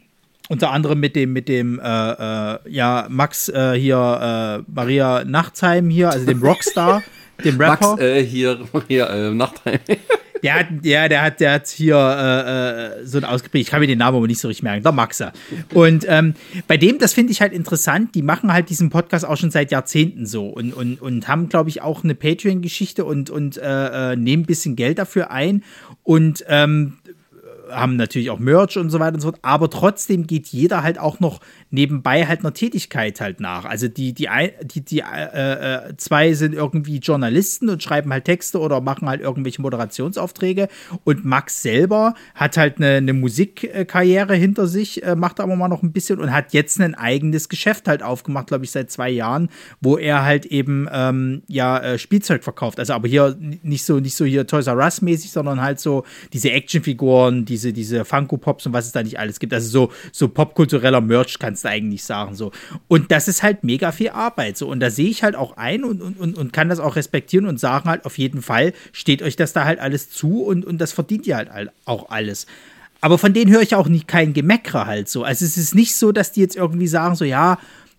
unter anderem mit dem, mit dem, äh, äh, ja, Max äh, hier, äh, Maria Nachtsheim hier, also dem Rockstar, dem Rapper. Max äh, hier, Maria äh, Nachtsheim. Der hat, ja, der hat, der hat hier äh, äh, so ein ausgeprägt, ich kann mir den Namen aber nicht so richtig merken, der Maxa. Und ähm, bei dem, das finde ich halt interessant, die machen halt diesen Podcast auch schon seit Jahrzehnten so und, und, und haben, glaube ich, auch eine Patreon-Geschichte und, und äh, äh, nehmen ein bisschen Geld dafür ein. Und ähm, haben natürlich auch Merch und so weiter und so fort, aber trotzdem geht jeder halt auch noch nebenbei halt einer Tätigkeit halt nach. Also die, die, die, die äh, äh, zwei sind irgendwie Journalisten und schreiben halt Texte oder machen halt irgendwelche Moderationsaufträge und Max selber hat halt eine, eine Musikkarriere hinter sich, äh, macht aber mal noch ein bisschen und hat jetzt ein eigenes Geschäft halt aufgemacht, glaube ich, seit zwei Jahren, wo er halt eben ähm, ja äh, Spielzeug verkauft. Also aber hier nicht so, nicht so hier Toys R Us mäßig, sondern halt so diese Actionfiguren, diese, diese Funko Pops und was es da nicht alles gibt. Also so, so popkultureller Merch kannst du eigentlich sagen. So. Und das ist halt mega viel Arbeit. So. Und da sehe ich halt auch ein und, und, und kann das auch respektieren und sagen halt, auf jeden Fall steht euch das da halt alles zu und, und das verdient ihr halt auch alles. Aber von denen höre ich auch nicht kein Gemeckere halt so. Also es ist nicht so, dass die jetzt irgendwie sagen, so ja,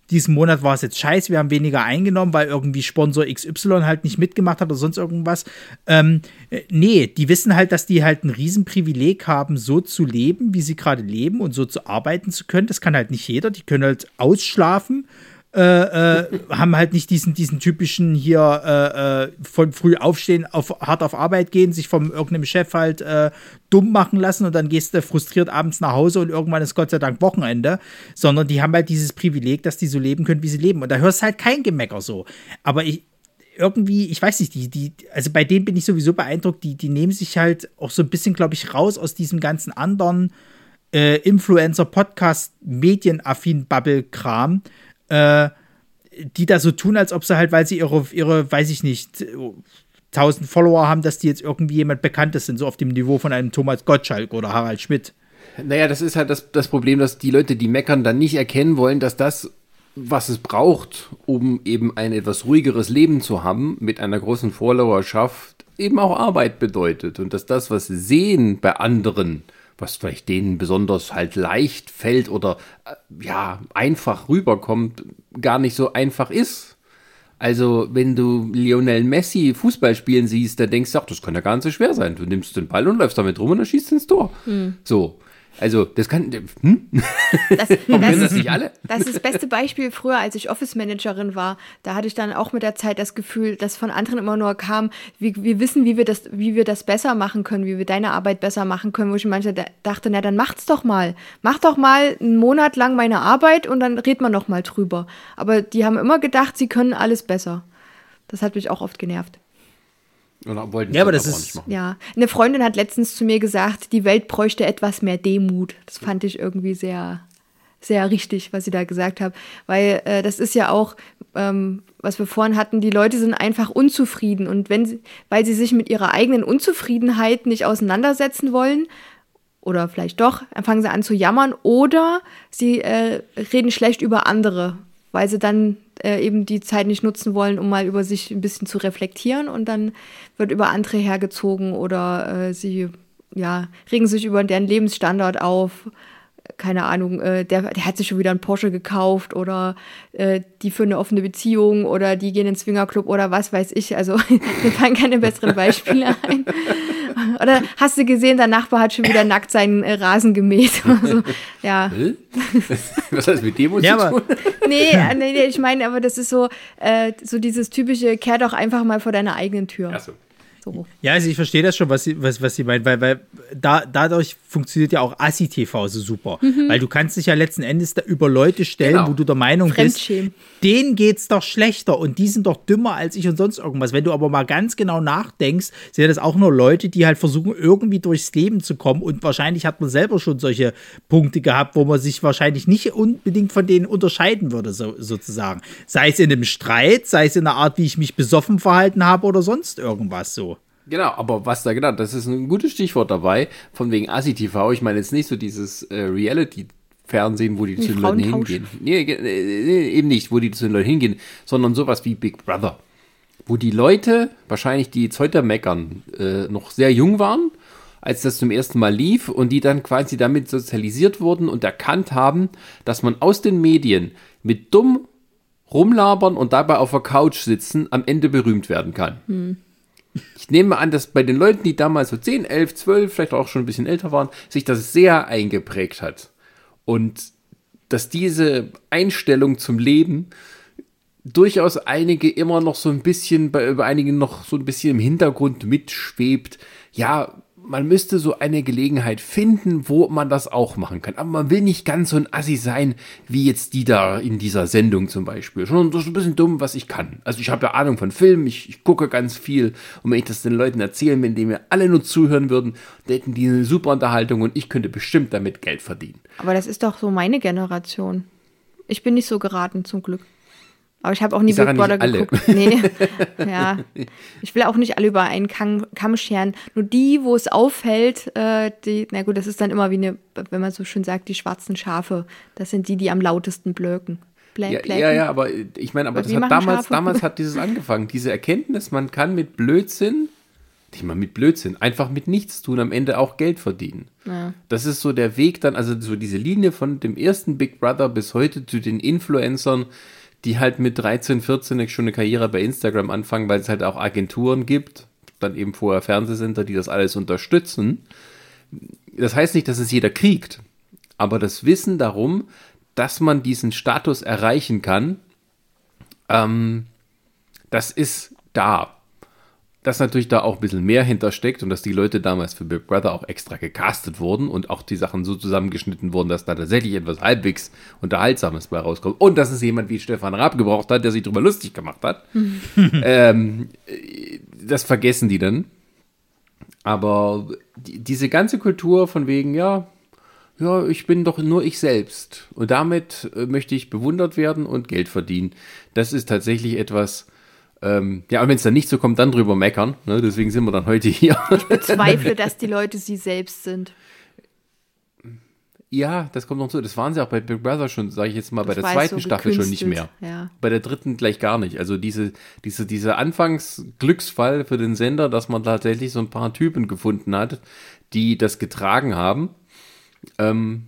diesen Monat war es jetzt scheiße, wir haben weniger eingenommen, weil irgendwie Sponsor XY halt nicht mitgemacht hat oder sonst irgendwas. Ähm, äh, nee, die wissen halt, dass die halt ein Riesenprivileg haben, so zu leben, wie sie gerade leben und so zu arbeiten zu können. Das kann halt nicht jeder. Die können halt ausschlafen äh, äh, haben halt nicht diesen, diesen typischen hier äh, äh, von früh aufstehen, auf, hart auf Arbeit gehen, sich vom irgendeinem Chef halt äh, dumm machen lassen und dann gehst du frustriert abends nach Hause und irgendwann ist Gott sei Dank Wochenende, sondern die haben halt dieses Privileg, dass die so leben können, wie sie leben. Und da hörst du halt kein Gemecker so. Aber ich, irgendwie, ich weiß nicht, die, die, also bei denen bin ich sowieso beeindruckt, die, die nehmen sich halt auch so ein bisschen, glaube ich, raus aus diesem ganzen anderen äh, Influencer-Podcast, Medienaffin-Bubble-Kram äh, die da so tun, als ob sie halt, weil sie ihre, ihre, weiß ich nicht, 1000 Follower haben, dass die jetzt irgendwie jemand Bekanntes sind, so auf dem Niveau von einem Thomas Gottschalk oder Harald Schmidt. Naja, das ist halt das, das Problem, dass die Leute, die meckern, dann nicht erkennen wollen, dass das, was es braucht, um eben ein etwas ruhigeres Leben zu haben, mit einer großen Followerschaft, eben auch Arbeit bedeutet. Und dass das, was sie sehen bei anderen, was vielleicht denen besonders halt leicht fällt oder äh, ja einfach rüberkommt, gar nicht so einfach ist. Also, wenn du Lionel Messi Fußball spielen siehst, dann denkst du, ach, das kann ja gar nicht so schwer sein. Du nimmst den Ball und läufst damit rum und dann schießt ins Tor. Hm. So. Also, das kann. Hm? Das, das, das nicht alle? Das ist das beste Beispiel früher, als ich Office-Managerin war. Da hatte ich dann auch mit der Zeit das Gefühl, dass von anderen immer nur kam, wir, wir wissen, wie wir, das, wie wir das besser machen können, wie wir deine Arbeit besser machen können, wo ich manchmal dachte, na, dann macht's doch mal. Mach doch mal einen Monat lang meine Arbeit und dann redet man noch mal drüber. Aber die haben immer gedacht, sie können alles besser. Das hat mich auch oft genervt. Oder wollten ja, aber das ist ja. Eine Freundin hat letztens zu mir gesagt, die Welt bräuchte etwas mehr Demut. Das fand ich irgendwie sehr, sehr richtig, was sie da gesagt hat, weil äh, das ist ja auch, ähm, was wir vorhin hatten. Die Leute sind einfach unzufrieden und wenn sie, weil sie sich mit ihrer eigenen Unzufriedenheit nicht auseinandersetzen wollen oder vielleicht doch, dann fangen sie an zu jammern oder sie äh, reden schlecht über andere, weil sie dann äh, eben die Zeit nicht nutzen wollen, um mal über sich ein bisschen zu reflektieren und dann wird über andere hergezogen oder äh, sie ja, regen sich über deren Lebensstandard auf keine Ahnung, äh, der, der hat sich schon wieder einen Porsche gekauft oder äh, die für eine offene Beziehung oder die gehen in den Swingerclub oder was weiß ich. Also mir fallen keine besseren Beispiele ein. Oder hast du gesehen, der Nachbar hat schon wieder nackt seinen äh, Rasen gemäht. Also, ja. Was heißt mit dem ja, aber, nee, äh, nee, nee, ich meine, aber das ist so, äh, so dieses typische, kehr doch einfach mal vor deiner eigenen Tür. Ach so. So. Ja, also ich verstehe das schon, was sie, was, was sie meint, weil, weil da, dadurch funktioniert ja auch Assi-TV so super. Mhm. Weil du kannst dich ja letzten Endes da über Leute stellen, genau. wo du der Meinung bist, denen geht's doch schlechter und die sind doch dümmer als ich und sonst irgendwas. Wenn du aber mal ganz genau nachdenkst, sind das auch nur Leute, die halt versuchen, irgendwie durchs Leben zu kommen und wahrscheinlich hat man selber schon solche Punkte gehabt, wo man sich wahrscheinlich nicht unbedingt von denen unterscheiden würde, so, sozusagen. Sei es in einem Streit, sei es in der Art, wie ich mich besoffen verhalten habe oder sonst irgendwas so. Genau, aber was da genau, das ist ein gutes Stichwort dabei, von wegen ASI-TV. Ich meine jetzt nicht so dieses äh, Reality-Fernsehen, wo die, die zu den Leuten hingehen. Nee, nee, eben nicht, wo die zu den Leuten hingehen, sondern sowas wie Big Brother. Wo die Leute, wahrscheinlich die jetzt heute meckern, äh, noch sehr jung waren, als das zum ersten Mal lief und die dann quasi damit sozialisiert wurden und erkannt haben, dass man aus den Medien mit dumm rumlabern und dabei auf der Couch sitzen am Ende berühmt werden kann. Hm. Ich nehme an, dass bei den Leuten, die damals so 10, 11, 12, vielleicht auch schon ein bisschen älter waren, sich das sehr eingeprägt hat. Und dass diese Einstellung zum Leben durchaus einige immer noch so ein bisschen, bei, bei einigen noch so ein bisschen im Hintergrund mitschwebt. Ja, man müsste so eine Gelegenheit finden, wo man das auch machen kann. Aber man will nicht ganz so ein Assi sein, wie jetzt die da in dieser Sendung zum Beispiel. Schon so ein bisschen dumm, was ich kann. Also ich habe ja Ahnung von Filmen, ich, ich, gucke ganz viel. Und wenn ich das den Leuten erzählen, wenn die mir alle nur zuhören würden, dann hätten die eine super Unterhaltung und ich könnte bestimmt damit Geld verdienen. Aber das ist doch so meine Generation. Ich bin nicht so geraten, zum Glück. Aber ich habe auch nie Big Brother geguckt. Nee. ja. Ich will auch nicht alle über einen Kamm, Kamm scheren. Nur die, wo es auffällt, äh, die, na gut, das ist dann immer wie eine, wenn man so schön sagt, die schwarzen Schafe. Das sind die, die am lautesten blöken. Blä ja, ja, ja, aber ich meine, aber das hat damals, damals hat dieses angefangen. Diese Erkenntnis, man kann mit Blödsinn, nicht mal mit Blödsinn, einfach mit nichts tun, am Ende auch Geld verdienen. Ja. Das ist so der Weg dann, also so diese Linie von dem ersten Big Brother bis heute zu den Influencern, die halt mit 13, 14 schon eine Karriere bei Instagram anfangen, weil es halt auch Agenturen gibt, dann eben vorher Fernsehsender, die das alles unterstützen. Das heißt nicht, dass es jeder kriegt, aber das Wissen darum, dass man diesen Status erreichen kann, ähm, das ist da dass natürlich da auch ein bisschen mehr hintersteckt und dass die Leute damals für Big Brother auch extra gecastet wurden und auch die Sachen so zusammengeschnitten wurden, dass da tatsächlich etwas halbwegs Unterhaltsames bei rauskommt. Und dass es jemand wie Stefan Raab gebraucht hat, der sich darüber lustig gemacht hat. ähm, das vergessen die dann. Aber die, diese ganze Kultur von wegen, ja, ja, ich bin doch nur ich selbst. Und damit äh, möchte ich bewundert werden und Geld verdienen. Das ist tatsächlich etwas, ähm, ja, und wenn es dann nicht so kommt, dann drüber meckern. Ne? Deswegen sind wir dann heute hier. Ich bezweifle, dass die Leute sie selbst sind. Ja, das kommt noch zu. Das waren sie auch bei Big Brother schon, sage ich jetzt mal, das bei der zweiten so Staffel schon nicht mehr. Ja. Bei der dritten gleich gar nicht. Also diese, diese, dieser Anfangsglücksfall für den Sender, dass man tatsächlich so ein paar Typen gefunden hat, die das getragen haben. Ähm,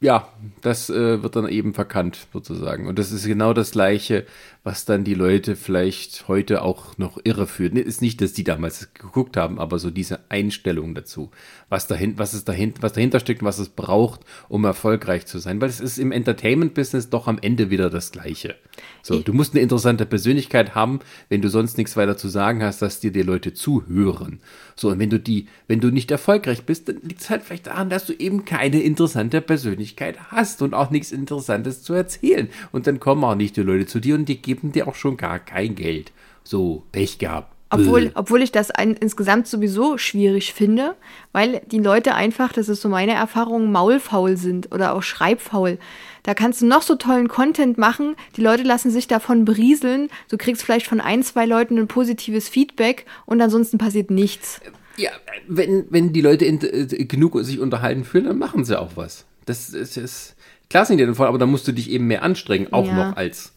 ja, das äh, wird dann eben verkannt sozusagen. Und das ist genau das Gleiche, was dann die Leute vielleicht heute auch noch irreführt. Ist nicht, dass die damals geguckt haben, aber so diese Einstellung dazu, was dahin, was es dahinter, was dahinter steckt und was es braucht, um erfolgreich zu sein. Weil es ist im Entertainment-Business doch am Ende wieder das Gleiche. So, du musst eine interessante Persönlichkeit haben, wenn du sonst nichts weiter zu sagen hast, dass dir die Leute zuhören. So, und wenn du die, wenn du nicht erfolgreich bist, dann liegt es halt vielleicht daran, dass du eben keine interessante Persönlichkeit hast und auch nichts Interessantes zu erzählen. Und dann kommen auch nicht die Leute zu dir und die geben dir auch schon gar kein Geld. So, Pech gehabt. Obwohl, obwohl ich das ein, insgesamt sowieso schwierig finde, weil die Leute einfach, das ist so meine Erfahrung, maulfaul sind oder auch schreibfaul. Da kannst du noch so tollen Content machen, die Leute lassen sich davon berieseln, du kriegst vielleicht von ein, zwei Leuten ein positives Feedback und ansonsten passiert nichts. Ja, wenn, wenn die Leute in, äh, genug sich unterhalten fühlen, dann machen sie auch was. Das ist, ist klar sind die dann voll, aber da musst du dich eben mehr anstrengen, auch ja. noch als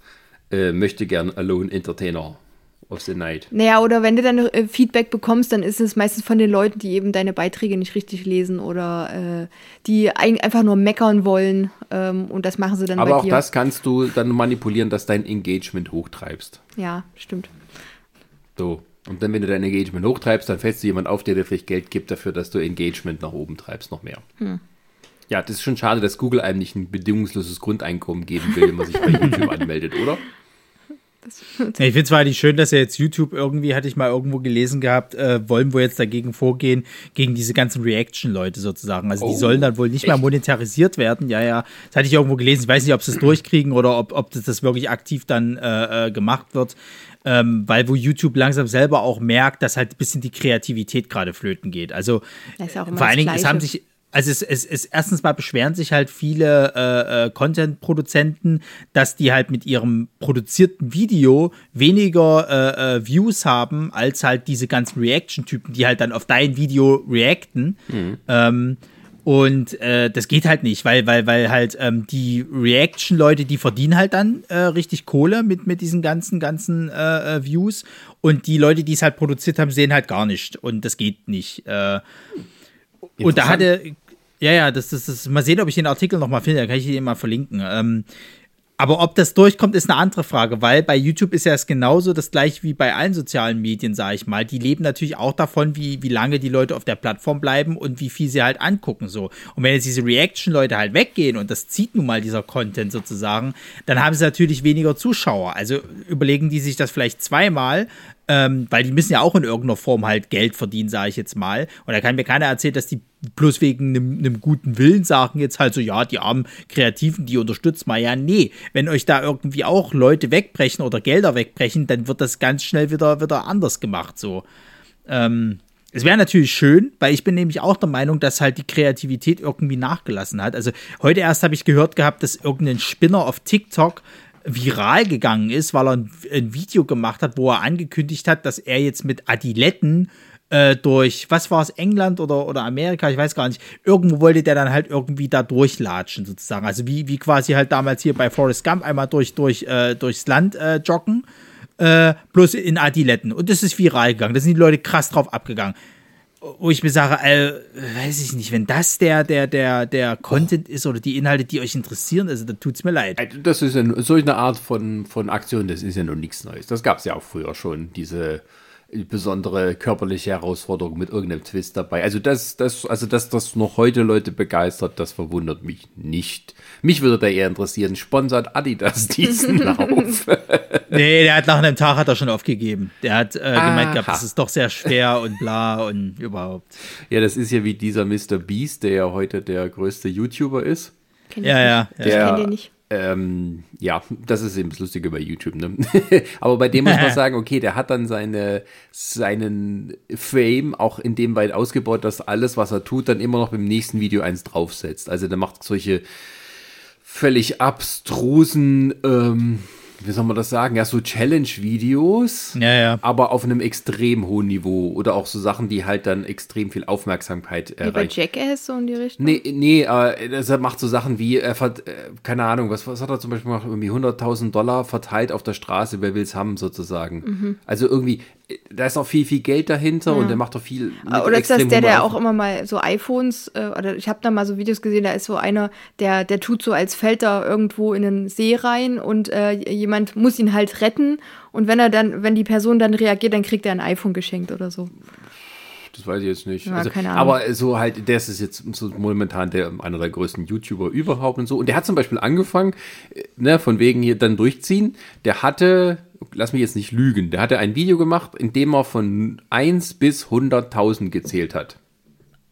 äh, möchte gern Alone Entertainer of the Night. Naja, oder wenn du dann äh, Feedback bekommst, dann ist es meistens von den Leuten, die eben deine Beiträge nicht richtig lesen oder äh, die ein, einfach nur meckern wollen ähm, und das machen sie dann Aber auch dir. das kannst du dann manipulieren, dass dein Engagement hochtreibst. Ja, stimmt. So. Und dann, wenn du dein Engagement hochtreibst, dann fällst du jemand auf, der dir vielleicht Geld gibt dafür, dass du Engagement nach oben treibst, noch mehr. Ja, das ist schon schade, dass Google einem nicht ein bedingungsloses Grundeinkommen geben will, wenn man sich bei YouTube anmeldet, oder? Ja, ich finde zwar nicht schön, dass ja jetzt YouTube irgendwie, hatte ich mal irgendwo gelesen gehabt, äh, wollen wir jetzt dagegen vorgehen, gegen diese ganzen Reaction-Leute sozusagen. Also die Oh, sollen dann wohl nicht mehr echt? monetarisiert werden. Ja, ja. Das hatte ich irgendwo gelesen. Ich weiß nicht, ob sie es durchkriegen oder ob, ob das, das wirklich aktiv dann äh, äh, gemacht wird. Ähm, weil wo YouTube langsam selber auch merkt, dass halt ein bisschen die Kreativität gerade flöten geht. Also Das ist ja auch immer vor allen Dingen, es haben sich also es, es, es erstens mal beschweren sich halt viele äh, äh, Content-Produzenten, dass die halt mit ihrem produzierten Video weniger äh, äh, Views haben, als halt diese ganzen Reaction-Typen, die halt dann auf dein Video reacten. Ähm, und äh, das geht halt nicht, weil, weil, weil halt ähm, die Reaction-Leute, die verdienen halt dann richtig Kohle mit, mit diesen ganzen, ganzen Views. Und die Leute, die es halt produziert haben, sehen halt gar nicht. Und das geht nicht. Und da hatte, ja, ja, das, das, mal sehen, ob ich den Artikel noch mal finde, da kann ich den mal verlinken. Ähm, aber ob das durchkommt, ist eine andere Frage, weil bei YouTube ist ja es genauso das gleiche wie bei allen sozialen Medien, sage ich mal. Die leben natürlich auch davon, wie, wie lange die Leute auf der Plattform bleiben und wie viel sie halt angucken. so. Und wenn jetzt diese Reaction-Leute halt weggehen und das zieht nun mal dieser Content sozusagen, dann haben sie natürlich weniger Zuschauer. Also überlegen die sich das vielleicht zweimal, ähm, weil die müssen ja auch in irgendeiner Form halt Geld verdienen, sage ich jetzt mal. Und da kann mir keiner erzählen, dass die bloß wegen einem, guten Willen sagen jetzt halt so, ja, die armen Kreativen, die unterstützt mal. Ja, nee, wenn euch da irgendwie auch Leute wegbrechen oder Gelder wegbrechen, dann wird das ganz schnell wieder, wieder anders gemacht, so. Ähm, es wäre natürlich schön, weil ich bin nämlich auch der Meinung, dass halt die Kreativität irgendwie nachgelassen hat. Also heute erst habe ich gehört gehabt, dass irgendein Spinner auf TikTok viral gegangen ist, weil er ein, ein Video gemacht hat, wo er angekündigt hat, dass er jetzt mit Adiletten äh, durch, was war es, England oder, oder Amerika, ich weiß gar nicht, irgendwo wollte der dann halt irgendwie da durchlatschen sozusagen. Also wie, wie quasi halt damals hier bei Forrest Gump einmal durch, durch, äh, durchs Land äh, joggen, äh, bloß in Adiletten. Und das ist viral gegangen. Da sind die Leute krass drauf abgegangen. Wo ich mir sage, äh, weiß ich nicht, wenn das der, der, der, der Content ist oder die Inhalte, die euch interessieren, also da tut's mir leid. Das ist ja solch eine Art von, von Aktion, das ist ja noch nichts Neues. Das gab es ja auch früher schon, diese besondere körperliche Herausforderung mit irgendeinem Twist dabei. Also das, das, also dass das noch heute Leute begeistert, das verwundert mich nicht. Mich würde da eher interessieren, sponsert Adidas diesen Lauf? Nee, der hat nach einem Tag hat er schon aufgegeben. Der hat äh, gemeint gehabt, das ist doch sehr schwer und bla und überhaupt. ja, das ist ja wie dieser Mr. Beast, der ja heute der größte YouTuber ist. Kenn ich Ja, nicht. ja, Ich Der- kenne den nicht. Ähm, ja, das ist eben das Lustige bei YouTube. Ne? Aber bei dem muss man sagen, okay, der hat dann seine, seinen Fame auch in dem weit ausgebaut, dass alles, was er tut, dann immer noch beim nächsten Video eins draufsetzt. Also der macht solche völlig abstrusen, ähm, wie soll man das sagen, ja, so Challenge-Videos. Ja, ja. Aber auf einem extrem hohen Niveau. Oder auch so Sachen, die halt dann extrem viel Aufmerksamkeit Wie bei erreichen. Jackass so in die Richtung. Nee, nee, äh, das- er macht so Sachen wie, er vert, äh, keine Ahnung, was, was hat er zum Beispiel gemacht? Irgendwie 100.000 Dollar verteilt auf der Straße, wer will's haben, sozusagen. Also irgendwie, da ist auch viel, viel Geld dahinter und er macht auch viel. Oder ist das der, der auch immer mal so iPhones, äh, oder ich habe da mal so Videos gesehen, da ist so einer, der, der tut so, als fällt er irgendwo in den See rein und äh, jemand muss ihn halt retten und wenn er dann, wenn die Person dann reagiert, dann kriegt er ein iPhone geschenkt oder so. Das weiß ich jetzt nicht. Ja, also, keine Ahnung. Aber so halt, der ist jetzt so momentan der, einer der größten YouTuber überhaupt und so. Und der hat zum Beispiel angefangen, äh, ne, von wegen hier dann durchziehen. Der hatte, lass mich jetzt nicht lügen, der hatte ein Video gemacht, in dem er von 1 bis 100.000 gezählt hat.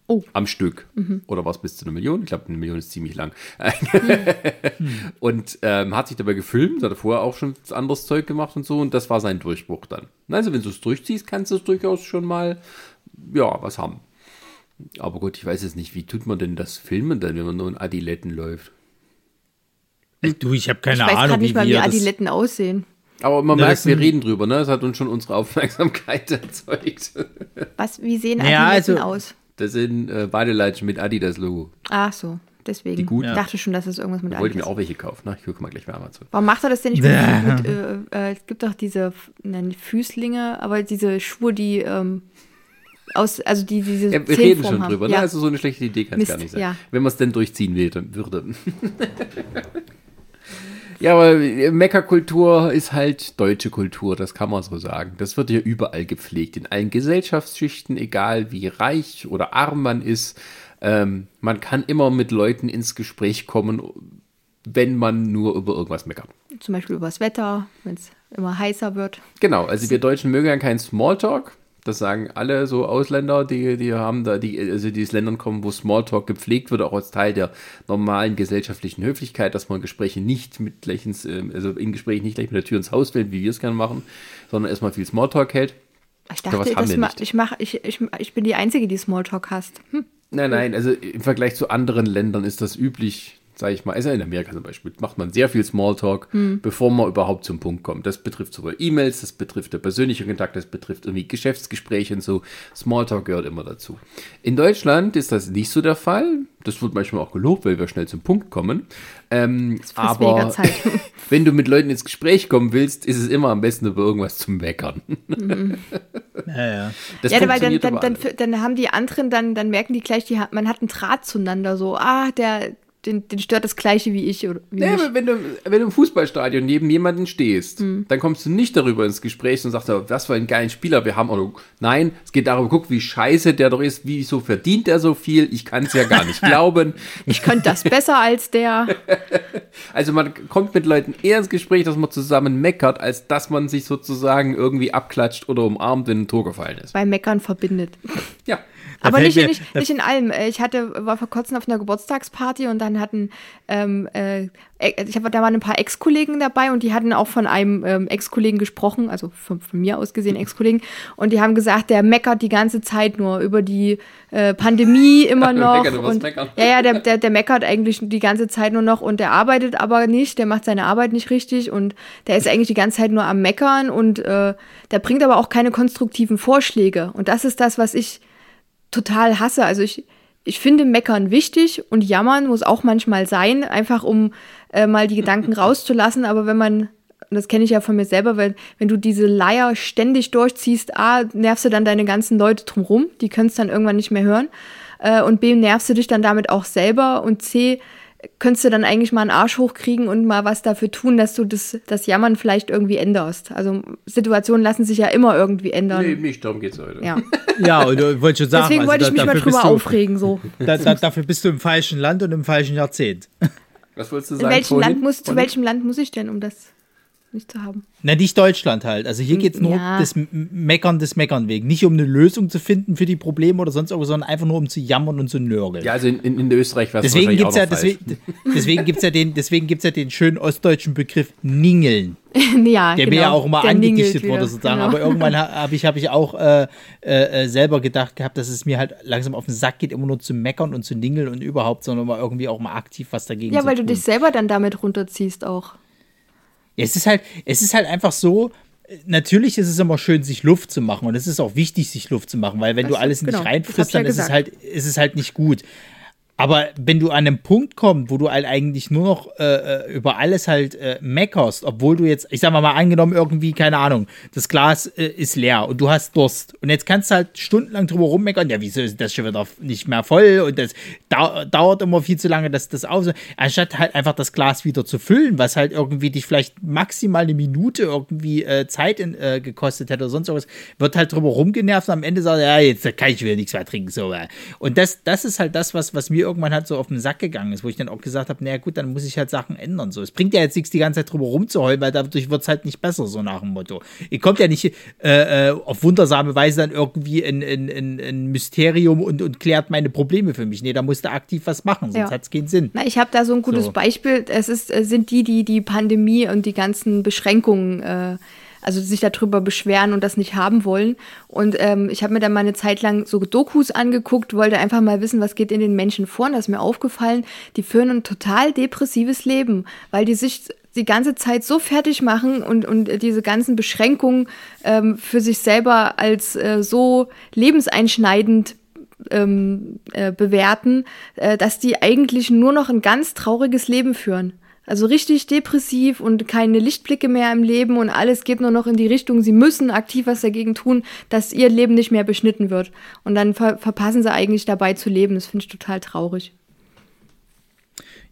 Oh. Am Stück. Oder war es bis zu einer Million? Ich glaube, eine Million ist ziemlich lang. und ähm, hat sich dabei gefilmt, hat er vorher auch schon anderes Zeug gemacht und so. Und das war sein Durchbruch dann. Also, wenn du es durchziehst, kannst du es durchaus schon mal, ja, was haben. Aber gut, ich weiß jetzt nicht, wie tut man denn das Filmen dann, wenn man nur in Adiletten läuft? Du, ich habe keine ich weiß Ahnung, nicht mal, wie wir das- Adiletten aussehen. Aber man Na, merkt, wir reden drüber, ne? Das hat uns schon unsere Aufmerksamkeit erzeugt. Was, wie sehen Ja, Adiletten also- aus? Das sind äh, Badelatschen mit Adidas-Logo. Ach so. deswegen. Die guten? Ich dachte schon, dass es irgendwas mit Da wollte ich Algen mir ist. auch welche kaufen. Ne? Ich gucke mal gleich bei Amazon. Warum macht er das denn nicht mit, mit äh, äh, es gibt doch diese, nein, Füßlinge, aber diese Schuhe, die ähm, aus, also die diese Ja, wir reden schon haben. drüber. Ne? Ja. Also so eine schlechte Idee kann es gar nicht sein. ja. Wenn man es denn durchziehen will, dann würde. ja, aber Meckerkultur ist halt deutsche Kultur, das kann man so sagen. Das wird ja überall gepflegt, in allen Gesellschaftsschichten, egal wie reich oder arm man ist. Ähm, man kann immer mit Leuten ins Gespräch kommen, wenn man nur über irgendwas meckert. Zum Beispiel übers Wetter, wenn es immer heißer wird. Genau, also wir Deutschen mögen ja keinen Smalltalk. Das sagen alle so Ausländer, die, die haben da, die, also die aus Ländern kommen, wo Smalltalk gepflegt wird, auch als Teil der normalen gesellschaftlichen Höflichkeit, dass man Gespräche nicht mit gleich ins, ähm, also in Gesprächen nicht gleich mit der Tür ins Haus fällt, wie wir es gerne machen, sondern erstmal viel Smalltalk hält. Ich Ja, dachte, das wir ma ich, mach, ich, ich, ich bin die Einzige, die Smalltalk hasst. Hm. Nein, nein, also im Vergleich zu anderen Ländern ist das üblich, sage ich mal, also in Amerika zum Beispiel, macht man sehr viel Smalltalk, bevor man überhaupt zum Punkt kommt. Das betrifft sowohl E-Mails, das betrifft der persönliche Kontakt, das betrifft irgendwie Geschäftsgespräche und so. Smalltalk gehört immer dazu. In Deutschland ist das nicht so der Fall. Das wird manchmal auch gelobt, weil wir schnell zum Punkt kommen. Ähm, aber wenn du mit Leuten ins Gespräch kommen willst, ist es immer am besten über irgendwas zum Meckern. Ja, ja. Das ja, weil dann, dann, dann, dann haben die anderen, dann, dann merken die gleich, die, man hat einen Draht zueinander, so, ah, der, den, den stört das Gleiche wie ich oder wie aber wenn du, wenn du im Fußballstadion neben jemanden stehst, Hm. dann kommst du nicht darüber ins Gespräch und sagst, oh, was für einen geilen Spieler wir haben. Oder, nein, es geht darum, guck, wie scheiße der doch ist, wieso verdient er so viel. Ich kann es ja gar nicht glauben. Ich könnte das besser als der. Also man kommt mit Leuten eher ins Gespräch, dass man zusammen meckert, als dass man sich sozusagen irgendwie abklatscht oder umarmt, wenn ein Tor gefallen ist. Bei Meckern verbindet. Ja. Aber nicht, mir- nicht, nicht in allem. Äh, Ich hatte, war vor kurzem auf einer Geburtstagsparty und dann hatten, ähm, äh, äh, ich habe da waren ein paar Ex-Kollegen dabei und die hatten auch von einem ähm, Ex-Kollegen gesprochen, also von, von mir aus gesehen Ex-Kollegen, und die haben gesagt, der meckert die ganze Zeit nur über die äh, Pandemie immer noch. Meckern übers und, Meckern. ja, ja, der, der, der meckert eigentlich die ganze Zeit nur noch und der arbeitet aber nicht, der macht seine Arbeit nicht richtig und der ist eigentlich die ganze Zeit nur am Meckern und äh, der bringt aber auch keine konstruktiven Vorschläge. Und das ist das, was ich total hasse. Also ich, ich finde Meckern wichtig und Jammern muss auch manchmal sein, einfach um äh, mal die Gedanken rauszulassen. Aber wenn man, und das kenne ich ja von mir selber, wenn, wenn du diese Leier ständig durchziehst, A, nervst du dann deine ganzen Leute drumrum, die können es dann irgendwann nicht mehr hören. Äh, und B, nervst du dich dann damit auch selber. Und C, könntest du dann eigentlich mal einen Arsch hochkriegen und mal was dafür tun, dass du das, das Jammern vielleicht irgendwie änderst. Also Situationen lassen sich ja immer irgendwie ändern. Nee, nicht, darum geht's heute. Ja. Ja, und du wollte schon sagen, Deswegen also wollte ich da- mich mal drüber aufregen. So. Da, da, dafür bist du im falschen Land und im falschen Jahrzehnt. Was wolltest du In sagen? welchem vorhin? Land muss, zu welchem Land muss ich denn, um das nicht zu haben? Na, nicht Deutschland halt. Also hier geht es nur Ja. des M- Meckern des Meckern wegen. Nicht um eine Lösung zu finden für die Probleme oder sonst irgendwas, sondern einfach nur um zu jammern und zu nörgeln. Ja, also in, in, in Österreich war es Deswegen gibt's ja, deswegen, deswegen gibt's ja den, deswegen gibt's ja den schönen ostdeutschen Begriff Ningeln, ja, der genau. mir ja auch immer Der angedichtet wurde sozusagen. Genau. Aber irgendwann ha- habe ich, habe ich auch äh, äh, äh, selber gedacht gehabt, dass es mir halt langsam auf den Sack geht, immer nur zu meckern und zu ningeln und überhaupt, sondern mal irgendwie auch mal aktiv was dagegen Ja, zu weil du tun. dich selber dann damit runterziehst auch. Es ist halt, es ist halt einfach so. Natürlich ist es immer schön, sich Luft zu machen und es ist auch wichtig, sich Luft zu machen, weil wenn du Das- alles in genau, hab reinfrisst, ich ja dann ist es halt, ist es halt nicht gut. Aber wenn du an einem Punkt kommst, wo du halt eigentlich nur noch äh, äh, über alles halt äh, meckerst, obwohl du jetzt, ich sag mal mal angenommen irgendwie, keine Ahnung, das Glas äh, ist leer und du hast Durst und jetzt kannst du halt stundenlang drüber rummeckern, ja, wieso ist das schon wieder nicht mehr voll und das dau dauert immer viel zu lange, dass das auf, anstatt halt einfach das Glas wieder zu füllen, was halt irgendwie dich vielleicht maximal eine Minute irgendwie äh, Zeit in, äh, gekostet hätte oder sonst irgendwas, wird halt drüber rumgenervt und am Ende sagt, ja, jetzt kann ich wieder nichts mehr trinken, so. Und das, das ist halt das, was, was mir irgendwann halt so auf den Sack gegangen ist, wo ich dann auch gesagt habe, naja gut, dann muss ich halt Sachen ändern. So, es bringt ja jetzt nichts, die ganze Zeit drüber rumzuheulen, weil dadurch wird es halt nicht besser, so nach dem Motto. Ihr kommt ja nicht äh, äh, auf wundersame Weise dann irgendwie ein, ein Mysterium und, und klärt meine Probleme für mich. Nee, da musst du aktiv was machen, sonst Ja. hat es keinen Sinn. Na, ich habe da so ein gutes So. Beispiel. Es ist, äh, sind die, die die Pandemie und die ganzen Beschränkungen, äh, also sich darüber beschweren und das nicht haben wollen. Und ähm, ich habe mir dann mal eine Zeit lang so Dokus angeguckt, wollte einfach mal wissen, was geht in den Menschen vor. Und da ist mir aufgefallen, die führen ein total depressives Leben, weil die sich die ganze Zeit so fertig machen und, und diese ganzen Beschränkungen ähm, für sich selber als äh, so lebenseinschneidend ähm, äh, bewerten, äh, dass die eigentlich nur noch ein ganz trauriges Leben führen. Also richtig depressiv und keine Lichtblicke mehr im Leben und alles geht nur noch in die Richtung, sie müssen aktiv was dagegen tun, dass ihr Leben nicht mehr beschnitten wird. Und dann ver verpassen sie eigentlich dabei zu leben. Das finde ich total traurig.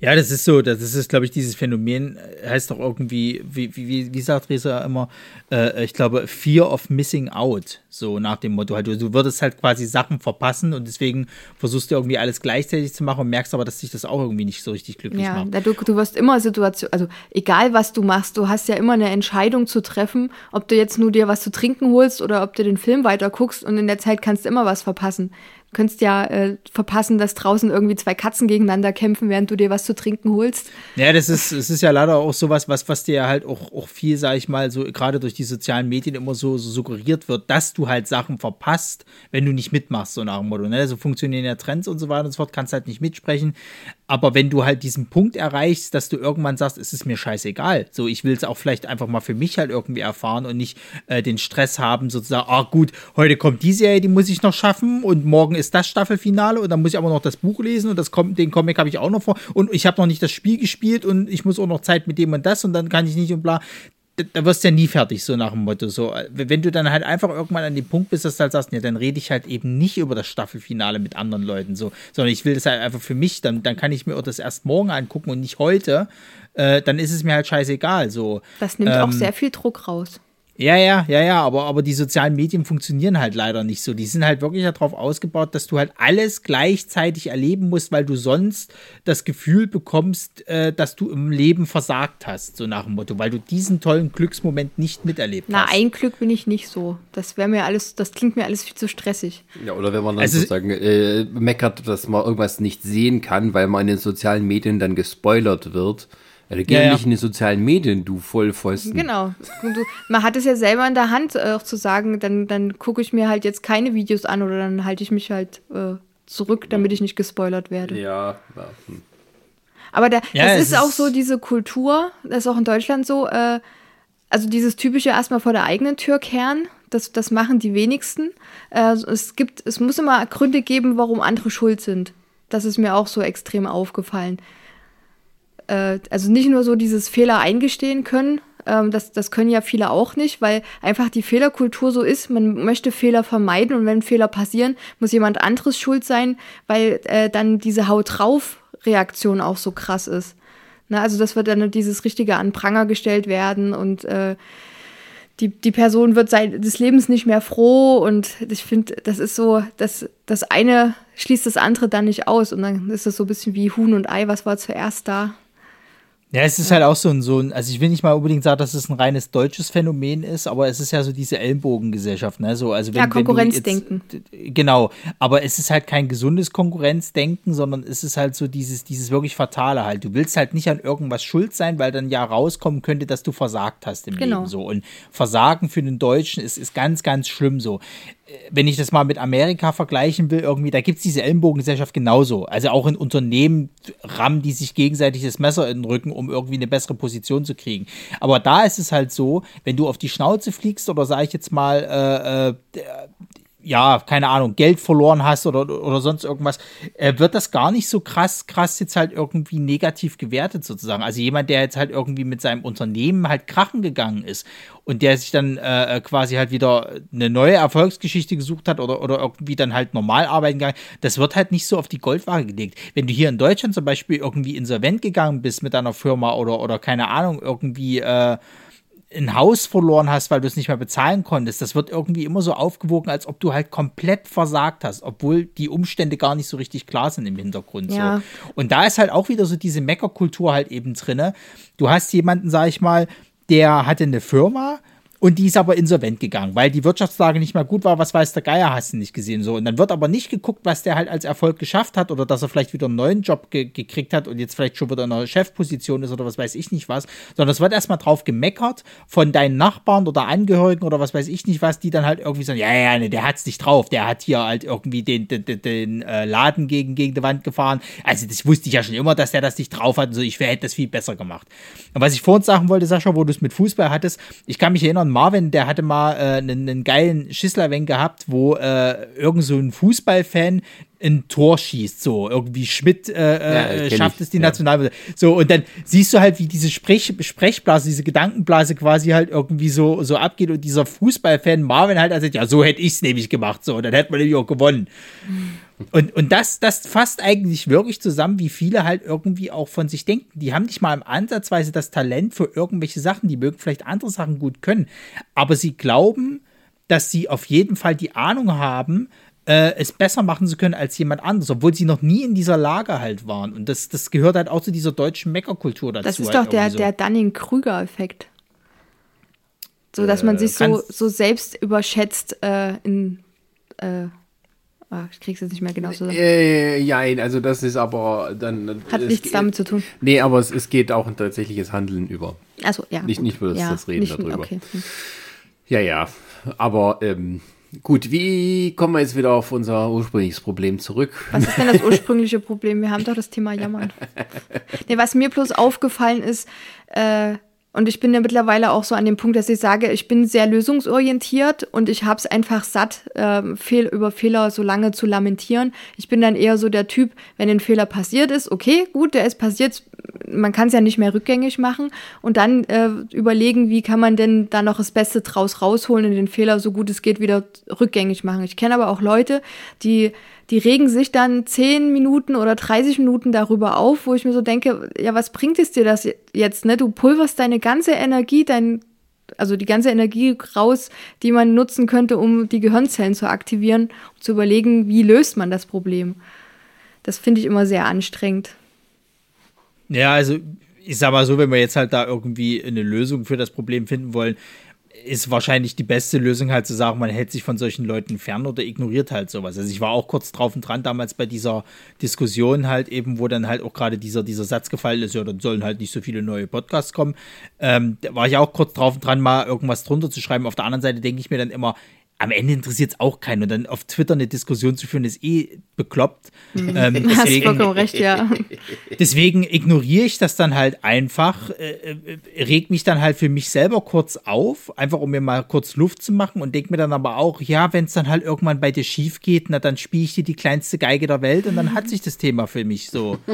Ja, das ist so, das ist, glaube ich, dieses Phänomen, äh, heißt doch irgendwie, wie, wie, wie sagt Resa immer, äh, ich glaube, Fear of Missing Out, so nach dem Motto. Halt, du, du würdest halt quasi Sachen verpassen und deswegen versuchst du irgendwie alles gleichzeitig zu machen und merkst aber, dass dich das auch irgendwie nicht so richtig glücklich ja, macht. Ja, du, du wirst immer Situation, also egal was du machst, du hast ja immer eine Entscheidung zu treffen, ob du jetzt nur dir was zu trinken holst oder ob du den Film weiter guckst und in der Zeit kannst du immer was verpassen könntest ja äh, verpassen, dass draußen irgendwie zwei Katzen gegeneinander kämpfen, während du dir was zu trinken holst. Ja, das ist, es ist ja leider auch sowas, was, was dir halt auch, auch viel, sag ich mal, so gerade durch die sozialen Medien immer so, so suggeriert wird, dass du halt Sachen verpasst, wenn du nicht mitmachst, so nach dem Motto. Ne? So funktionieren ja Trends und so weiter und so fort, kannst halt nicht mitsprechen. Aber wenn du halt diesen Punkt erreichst, dass du irgendwann sagst, es ist mir scheißegal, so ich will es auch vielleicht einfach mal für mich halt irgendwie erfahren und nicht äh, den Stress haben, sozusagen, ah gut, heute kommt die Serie, die muss ich noch schaffen und morgen ist das Staffelfinale und dann muss ich aber noch das Buch lesen und das den Comic habe ich auch noch vor und ich habe noch nicht das Spiel gespielt und ich muss auch noch Zeit mit dem und das und dann kann ich nicht und bla da wirst du ja nie fertig, so nach dem Motto. So, wenn du dann halt einfach irgendwann an dem Punkt bist, dass du halt sagst, ja, dann rede ich halt eben nicht über das Staffelfinale mit anderen Leuten, so, sondern ich will das halt einfach für mich, dann, dann kann ich mir das erst morgen angucken und nicht heute, äh, dann ist es mir halt scheißegal. So. Das nimmt ähm, auch sehr viel Druck raus. Ja, ja, ja, ja, aber, aber die sozialen Medien funktionieren halt leider nicht so. Die sind halt wirklich darauf ausgebaut, dass du halt alles gleichzeitig erleben musst, weil du sonst das Gefühl bekommst, äh, dass du im Leben versagt hast, so nach dem Motto, weil du diesen tollen Glücksmoment nicht miterlebt Na, hast. Na, ein Glück bin ich nicht so. Das wäre mir alles, das klingt mir alles viel zu stressig. Ja, oder wenn man dann also, sozusagen äh, meckert, dass man irgendwas nicht sehen kann, weil man in den sozialen Medien dann gespoilert wird ja, da geh ja, ja, nicht in die sozialen Medien, du Vollpfosten. Genau. Du, man hat es ja selber in der Hand, äh, auch zu sagen, dann, dann gucke ich mir halt jetzt keine Videos an oder dann halte ich mich halt äh, zurück, damit ich nicht gespoilert werde. Ja. ja. Hm. Aber da, das ist, ist auch so diese Kultur, das ist auch in Deutschland so, äh, also dieses typische erstmal vor der eigenen Tür kehren, das, das machen die wenigsten. Äh, es gibt, es muss immer Gründe geben, warum andere schuld sind. Das ist mir auch so extrem aufgefallen äh, also nicht nur so dieses Fehler eingestehen können, ähm, das, das können ja viele auch nicht, weil einfach die Fehlerkultur so ist, man möchte Fehler vermeiden und wenn Fehler passieren, muss jemand anderes schuld sein, weil äh, dann diese Haut drauf Reaktion auch so krass ist. Na, also das wird dann dieses richtige an Pranger gestellt werden und äh, die, die Person wird sein, des Lebens nicht mehr froh und ich finde, das ist so, das, das eine schließt das andere dann nicht aus und dann ist das so ein bisschen wie Huhn und Ei, was war zuerst da? Ja, es ist halt auch so ein, so ein, also ich will nicht mal unbedingt sagen, dass es ein reines deutsches Phänomen ist, aber es ist ja so diese Ellenbogengesellschaft, ne? So, also wenn, ja, Konkurrenzdenken. Jetzt, genau, aber es ist halt kein gesundes Konkurrenzdenken, sondern es ist halt so dieses, dieses wirklich Fatale halt. Du willst halt nicht an irgendwas schuld sein, weil dann ja rauskommen könnte, dass du versagt hast im genau. Leben so. Und Versagen für den Deutschen ist, ist ganz, ganz schlimm so wenn ich das mal mit Amerika vergleichen will, irgendwie, da gibt es diese Ellenbogengesellschaft genauso. Also auch in Unternehmen rammen die sich gegenseitig das Messer in den Rücken, um irgendwie eine bessere Position zu kriegen. Aber da ist es halt so, wenn du auf die Schnauze fliegst oder sage ich jetzt mal, äh, äh, ja, keine Ahnung, Geld verloren hast oder, oder sonst irgendwas, äh, wird das gar nicht so krass, krass jetzt halt irgendwie negativ gewertet sozusagen. Also jemand, der jetzt halt irgendwie mit seinem Unternehmen halt krachen gegangen ist und der sich dann äh, äh quasi halt wieder eine neue Erfolgsgeschichte gesucht hat oder, oder irgendwie dann halt normal arbeiten gegangen, das wird halt nicht so auf die Goldwaage gelegt. Wenn du hier in Deutschland zum Beispiel irgendwie insolvent gegangen bist mit deiner Firma oder, oder keine Ahnung, irgendwie, äh, ein Haus verloren hast, weil du es nicht mehr bezahlen konntest, das wird irgendwie immer so aufgewogen, als ob du halt komplett versagt hast, obwohl die Umstände gar nicht so richtig klar sind im Hintergrund. Ja. So. Und da ist halt auch wieder so diese Meckerkultur halt eben drinne. Du hast jemanden, sag ich mal, der hatte eine Firma, und die ist aber insolvent gegangen, weil die Wirtschaftslage nicht mehr gut war. Was weiß der Geier, hast du nicht gesehen. So. Und dann wird aber nicht geguckt, was der halt als Erfolg geschafft hat oder dass er vielleicht wieder einen neuen Job ge gekriegt hat und jetzt vielleicht schon wieder in einer Chefposition ist oder was weiß ich nicht was. Sondern es wird erstmal drauf gemeckert von deinen Nachbarn oder Angehörigen oder was weiß ich nicht was, die dann halt irgendwie sagen, ja, ja, ne, der hat's nicht drauf. Der hat hier halt irgendwie den, den, den, den äh, Laden gegen, gegen die Wand gefahren. Also das wusste ich ja schon immer, dass der das nicht drauf hat. So, ich hätte das viel besser gemacht. Und was ich vorhin sagen wollte, Sascha, wo du es mit Fußball hattest, ich kann mich erinnern, erinnern, Marvin, der hatte mal äh, einen, einen geilen Schisslerwenk gehabt, wo äh, irgend so ein Fußballfan ein Tor schießt, so irgendwie Schmidt äh, ja, schafft ich. es die ja. Nationalmannschaft. So und dann siehst du halt, wie diese Sprech Sprechblase, diese Gedankenblase quasi halt irgendwie so so abgeht und dieser Fußballfan Marvin halt also ja, so hätte ich es nämlich gemacht, so und dann hätte man nämlich auch gewonnen. Und, und das, das fasst eigentlich wirklich zusammen, wie viele halt irgendwie auch von sich denken. Die haben nicht mal im Ansatzweise das Talent für irgendwelche Sachen, die mögen vielleicht andere Sachen gut können, aber sie glauben, dass sie auf jeden Fall die Ahnung haben, äh, es besser machen zu können als jemand anderes, obwohl sie noch nie in dieser Lage halt waren. Und das, das gehört halt auch zu dieser deutschen Meckerkultur dazu. Das ist halt doch der, so. der Dunning-Krüger-Effekt. So, dass man äh, sich so, so selbst überschätzt äh, in. Ah, ich krieg's jetzt nicht mehr genau so. Äh, ja, also das ist aber dann. Hat nichts damit zu tun. Nee, aber es, es geht auch ein tatsächliches Handeln über. Also ja. Nicht, nicht nur das, ja, das Reden nicht, darüber. Okay. Hm. Ja, ja. Aber ähm, Gut, wie kommen wir jetzt wieder auf unser ursprüngliches Problem zurück? Was ist denn das ursprüngliche Problem? Wir haben doch das Thema Jammern. nee, was mir bloß aufgefallen ist, äh, und ich bin ja mittlerweile auch so an dem Punkt, dass ich sage, ich bin sehr lösungsorientiert und ich habe es einfach satt, äh, fehl, über Fehler so lange zu lamentieren. Ich bin dann eher so der Typ, wenn ein Fehler passiert ist, okay, gut, der ist passiert, man kann es ja nicht mehr rückgängig machen und dann äh, überlegen, wie kann man denn da noch das Beste draus rausholen und den Fehler so gut es geht wieder rückgängig machen. Ich kenne aber auch Leute, die die regen sich dann 10 Minuten oder 30 Minuten darüber auf, wo ich mir so denke, ja, was bringt es dir das jetzt, ne? Du pulverst deine ganze Energie, dein, also die ganze Energie raus, die man nutzen könnte, um die Gehirnzellen zu aktivieren, um zu überlegen, wie löst man das Problem. Das finde ich immer sehr anstrengend. Ja, also ich sag mal so, wenn wir jetzt halt da irgendwie eine Lösung für das Problem finden wollen, ist wahrscheinlich die beste Lösung halt zu sagen, man hält sich von solchen Leuten fern oder ignoriert halt sowas. Also ich war auch kurz drauf und dran damals bei dieser Diskussion halt eben, wo dann halt auch gerade dieser, dieser Satz gefallen ist, ja, dann sollen halt nicht so viele neue Podcasts kommen. Ähm, da war ich auch kurz drauf und dran, mal irgendwas drunter zu schreiben. Auf der anderen Seite denke ich mir dann immer, am Ende interessiert es auch keinen. Und dann auf Twitter eine Diskussion zu führen, ist eh bekloppt. Mhm. Ähm, deswegen, Hast vollkommen recht, ja. Deswegen ignoriere ich das dann halt einfach, äh, äh, reg mich dann halt für mich selber kurz auf, einfach um mir mal kurz Luft zu machen und denke mir dann aber auch, ja, wenn es dann halt irgendwann bei dir schief geht, na dann spiele ich dir die kleinste Geige der Welt und dann hat sich das Thema für mich so.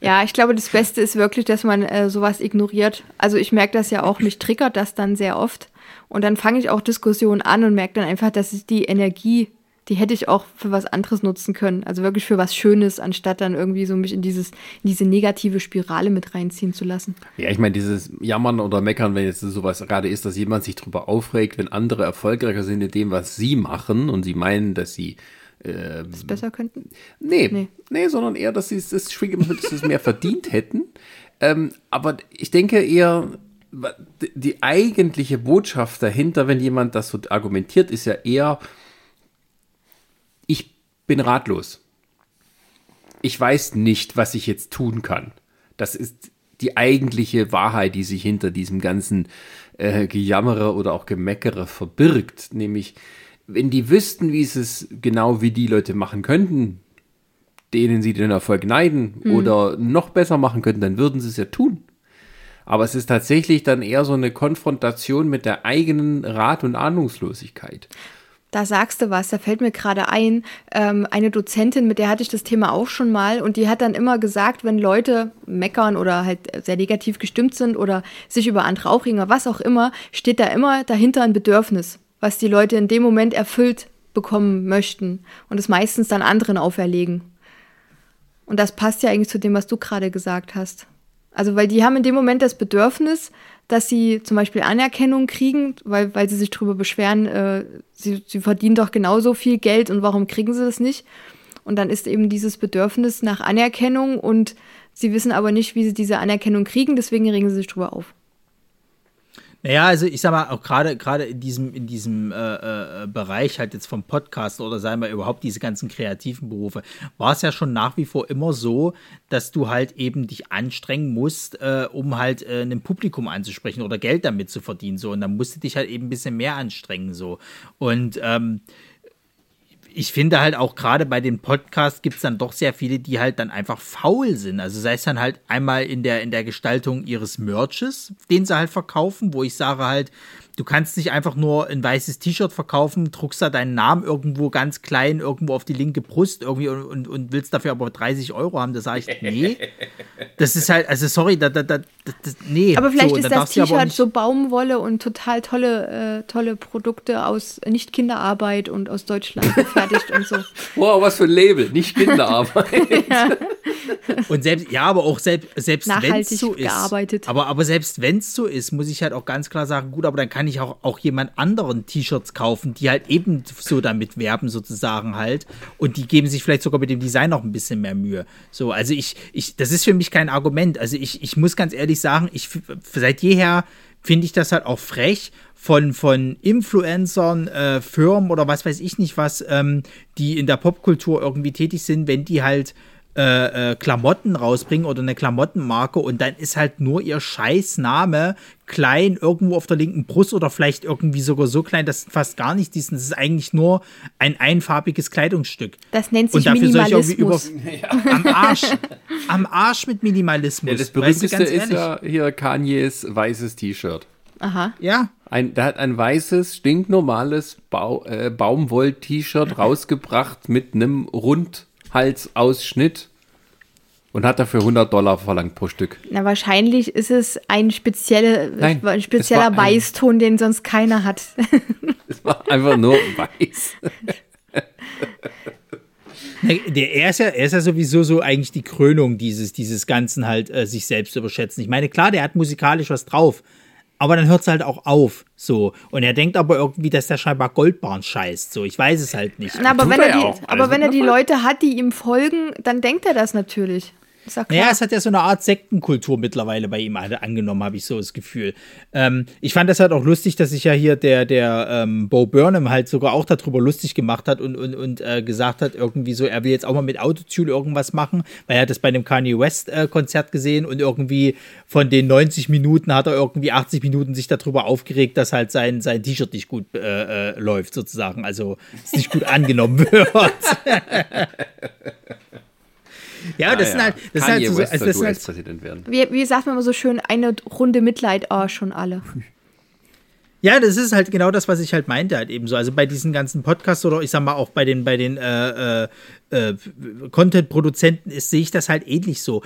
Ja, ich glaube, das Beste ist wirklich, dass man äh, sowas ignoriert. Also ich merke das ja auch, mich triggert das dann sehr oft. Und dann fange ich auch Diskussionen an und merke dann einfach, dass ich die Energie, die hätte ich auch für was anderes nutzen können. Also wirklich für was Schönes, anstatt dann irgendwie so mich in dieses, in diese negative Spirale mit reinziehen zu lassen. Ja, ich meine, dieses Jammern oder Meckern, wenn jetzt sowas gerade ist, dass jemand sich darüber aufregt, wenn andere erfolgreicher sind in dem, was sie machen und sie meinen, dass sie ähm, das besser könnten? Nee, nee, nee, sondern eher, dass sie es, dass sie es mehr verdient hätten. Ähm, aber ich denke eher, die eigentliche Botschaft dahinter, wenn jemand das so argumentiert, ist ja eher, ich bin ratlos. Ich weiß nicht, was ich jetzt tun kann. Das ist die eigentliche Wahrheit, die sich hinter diesem ganzen äh, Gejammere oder auch Gemeckere verbirgt. Nämlich, wenn die wüssten, wie es es genau wie die Leute machen könnten, denen sie den Erfolg neiden mhm. oder noch besser machen könnten, dann würden sie es ja tun. Aber es ist tatsächlich dann eher so eine Konfrontation mit der eigenen Rat- und Ahnungslosigkeit. Da sagst du was, da fällt mir gerade ein, ähm, eine Dozentin, mit der hatte ich das Thema auch schon mal und die hat dann immer gesagt, wenn Leute meckern oder halt sehr negativ gestimmt sind oder sich über andere aufregen oder was auch immer, steht da immer dahinter ein Bedürfnis, was die Leute in dem Moment erfüllt bekommen möchten und es meistens dann anderen auferlegen. Und das passt ja eigentlich zu dem, was du gerade gesagt hast. Also, weil die haben in dem Moment das Bedürfnis, dass sie zum Beispiel Anerkennung kriegen, weil, weil sie sich darüber beschweren, äh, sie, sie verdienen doch genauso viel Geld und warum kriegen sie das nicht? Und dann ist eben dieses Bedürfnis nach Anerkennung und sie wissen aber nicht, wie sie diese Anerkennung kriegen, deswegen regen sie sich drüber auf. Naja, also ich sag mal, auch gerade gerade in diesem, in diesem äh, äh, Bereich halt jetzt vom Podcast oder sagen wir überhaupt diese ganzen kreativen Berufe, war es ja schon nach wie vor immer so, dass du halt eben dich anstrengen musst, äh, um halt äh, ein Publikum anzusprechen oder Geld damit zu verdienen. So. Und dann musst du dich halt eben ein bisschen mehr anstrengen. so. Und ähm, ich finde halt auch gerade bei den Podcasts gibt es dann doch sehr viele, die halt dann einfach faul sind. Also sei es dann halt einmal in der, in der Gestaltung ihres Merches, den sie halt verkaufen, wo ich sage halt, Du kannst nicht einfach nur ein weißes T-Shirt verkaufen, druckst da deinen Namen irgendwo ganz klein irgendwo auf die linke Brust irgendwie und, und, und willst dafür aber 30 Euro haben. Da sage ich, nee. Das ist halt, also sorry, da, da, da, das, nee. Aber vielleicht so, ist das T-Shirt so Baumwolle und total tolle, äh, tolle Produkte aus nicht Kinderarbeit und aus Deutschland gefertigt und so. Wow, was für ein Label, nicht Kinderarbeit. ja. Und selbst, ja, aber auch selbst, selbst wenn es so ist. Gearbeitet. Aber, aber selbst wenn es so ist, muss ich halt auch ganz klar sagen, gut, aber dann kann ich auch, auch jemand anderen T-Shirts kaufen, die halt eben so damit werben, sozusagen halt. Und die geben sich vielleicht sogar mit dem Design noch ein bisschen mehr Mühe. So, also ich, ich, das ist für mich kein Argument. Also ich, ich muss ganz ehrlich sagen, ich seit jeher finde ich das halt auch frech von, von Influencern, äh, Firmen oder was weiß ich nicht was, ähm, die in der Popkultur irgendwie tätig sind, wenn die halt äh, äh, Klamotten rausbringen oder eine Klamottenmarke und dann ist halt nur ihr Scheißname klein irgendwo auf der linken Brust oder vielleicht irgendwie sogar so klein, dass fast gar nicht diesen. Das ist eigentlich nur ein einfarbiges Kleidungsstück. Das nennt sich und dafür Minimalismus. Soll ich über, ja. Am Arsch. Am Arsch mit Minimalismus. Ja, das berühmteste weißt du, ist ja hier Kanyes weißes T-Shirt. Aha. Ja. Ein, der hat ein weißes, stinknormales Bau, äh, Baumwoll-T-Shirt rausgebracht mit einem Rund Halsausschnitt und hat dafür 100 Dollar verlangt pro Stück. Na, wahrscheinlich ist es ein, spezielle, Nein, ein spezieller ein, Weißton, den sonst keiner hat. es war einfach nur weiß. Der, er, ist ja, er ist ja sowieso so eigentlich die Krönung dieses, dieses Ganzen halt, äh, sich selbst überschätzen. Ich meine, klar, der hat musikalisch was drauf, aber dann hört es halt auch auf. So. Und er denkt aber irgendwie, dass der scheinbar Goldbarn scheißt. So, ich weiß es halt nicht. Na, aber wenn er, die, aber also, wenn er die Leute hat, die ihm folgen, dann denkt er das natürlich. Ist ja, naja, es hat ja so eine Art Sektenkultur mittlerweile bei ihm angenommen, habe ich so das Gefühl. Ähm, ich fand das halt auch lustig, dass sich ja hier der, der ähm, Bo Burnham halt sogar auch darüber lustig gemacht hat und, und, und äh, gesagt hat, irgendwie so, er will jetzt auch mal mit Autotune irgendwas machen, weil er hat das bei einem Kanye West äh, Konzert gesehen und irgendwie von den 90 Minuten hat er irgendwie 80 Minuten sich darüber aufgeregt, dass halt sein, sein T-Shirt nicht gut äh, äh läuft, sozusagen. Also es nicht gut angenommen wird. Ja, das ah, sind halt. Das Kanye sind halt so, West also das sind halt, Präsident werden. Wie, wie sagt man immer so schön, eine Runde Mitleid, oh, schon alle. Ja, das ist halt genau das, was ich halt meinte, halt eben so. Also bei diesen ganzen Podcasts oder ich sag mal auch bei den, bei den äh, äh, äh Content-Produzenten sehe ich das halt ähnlich so.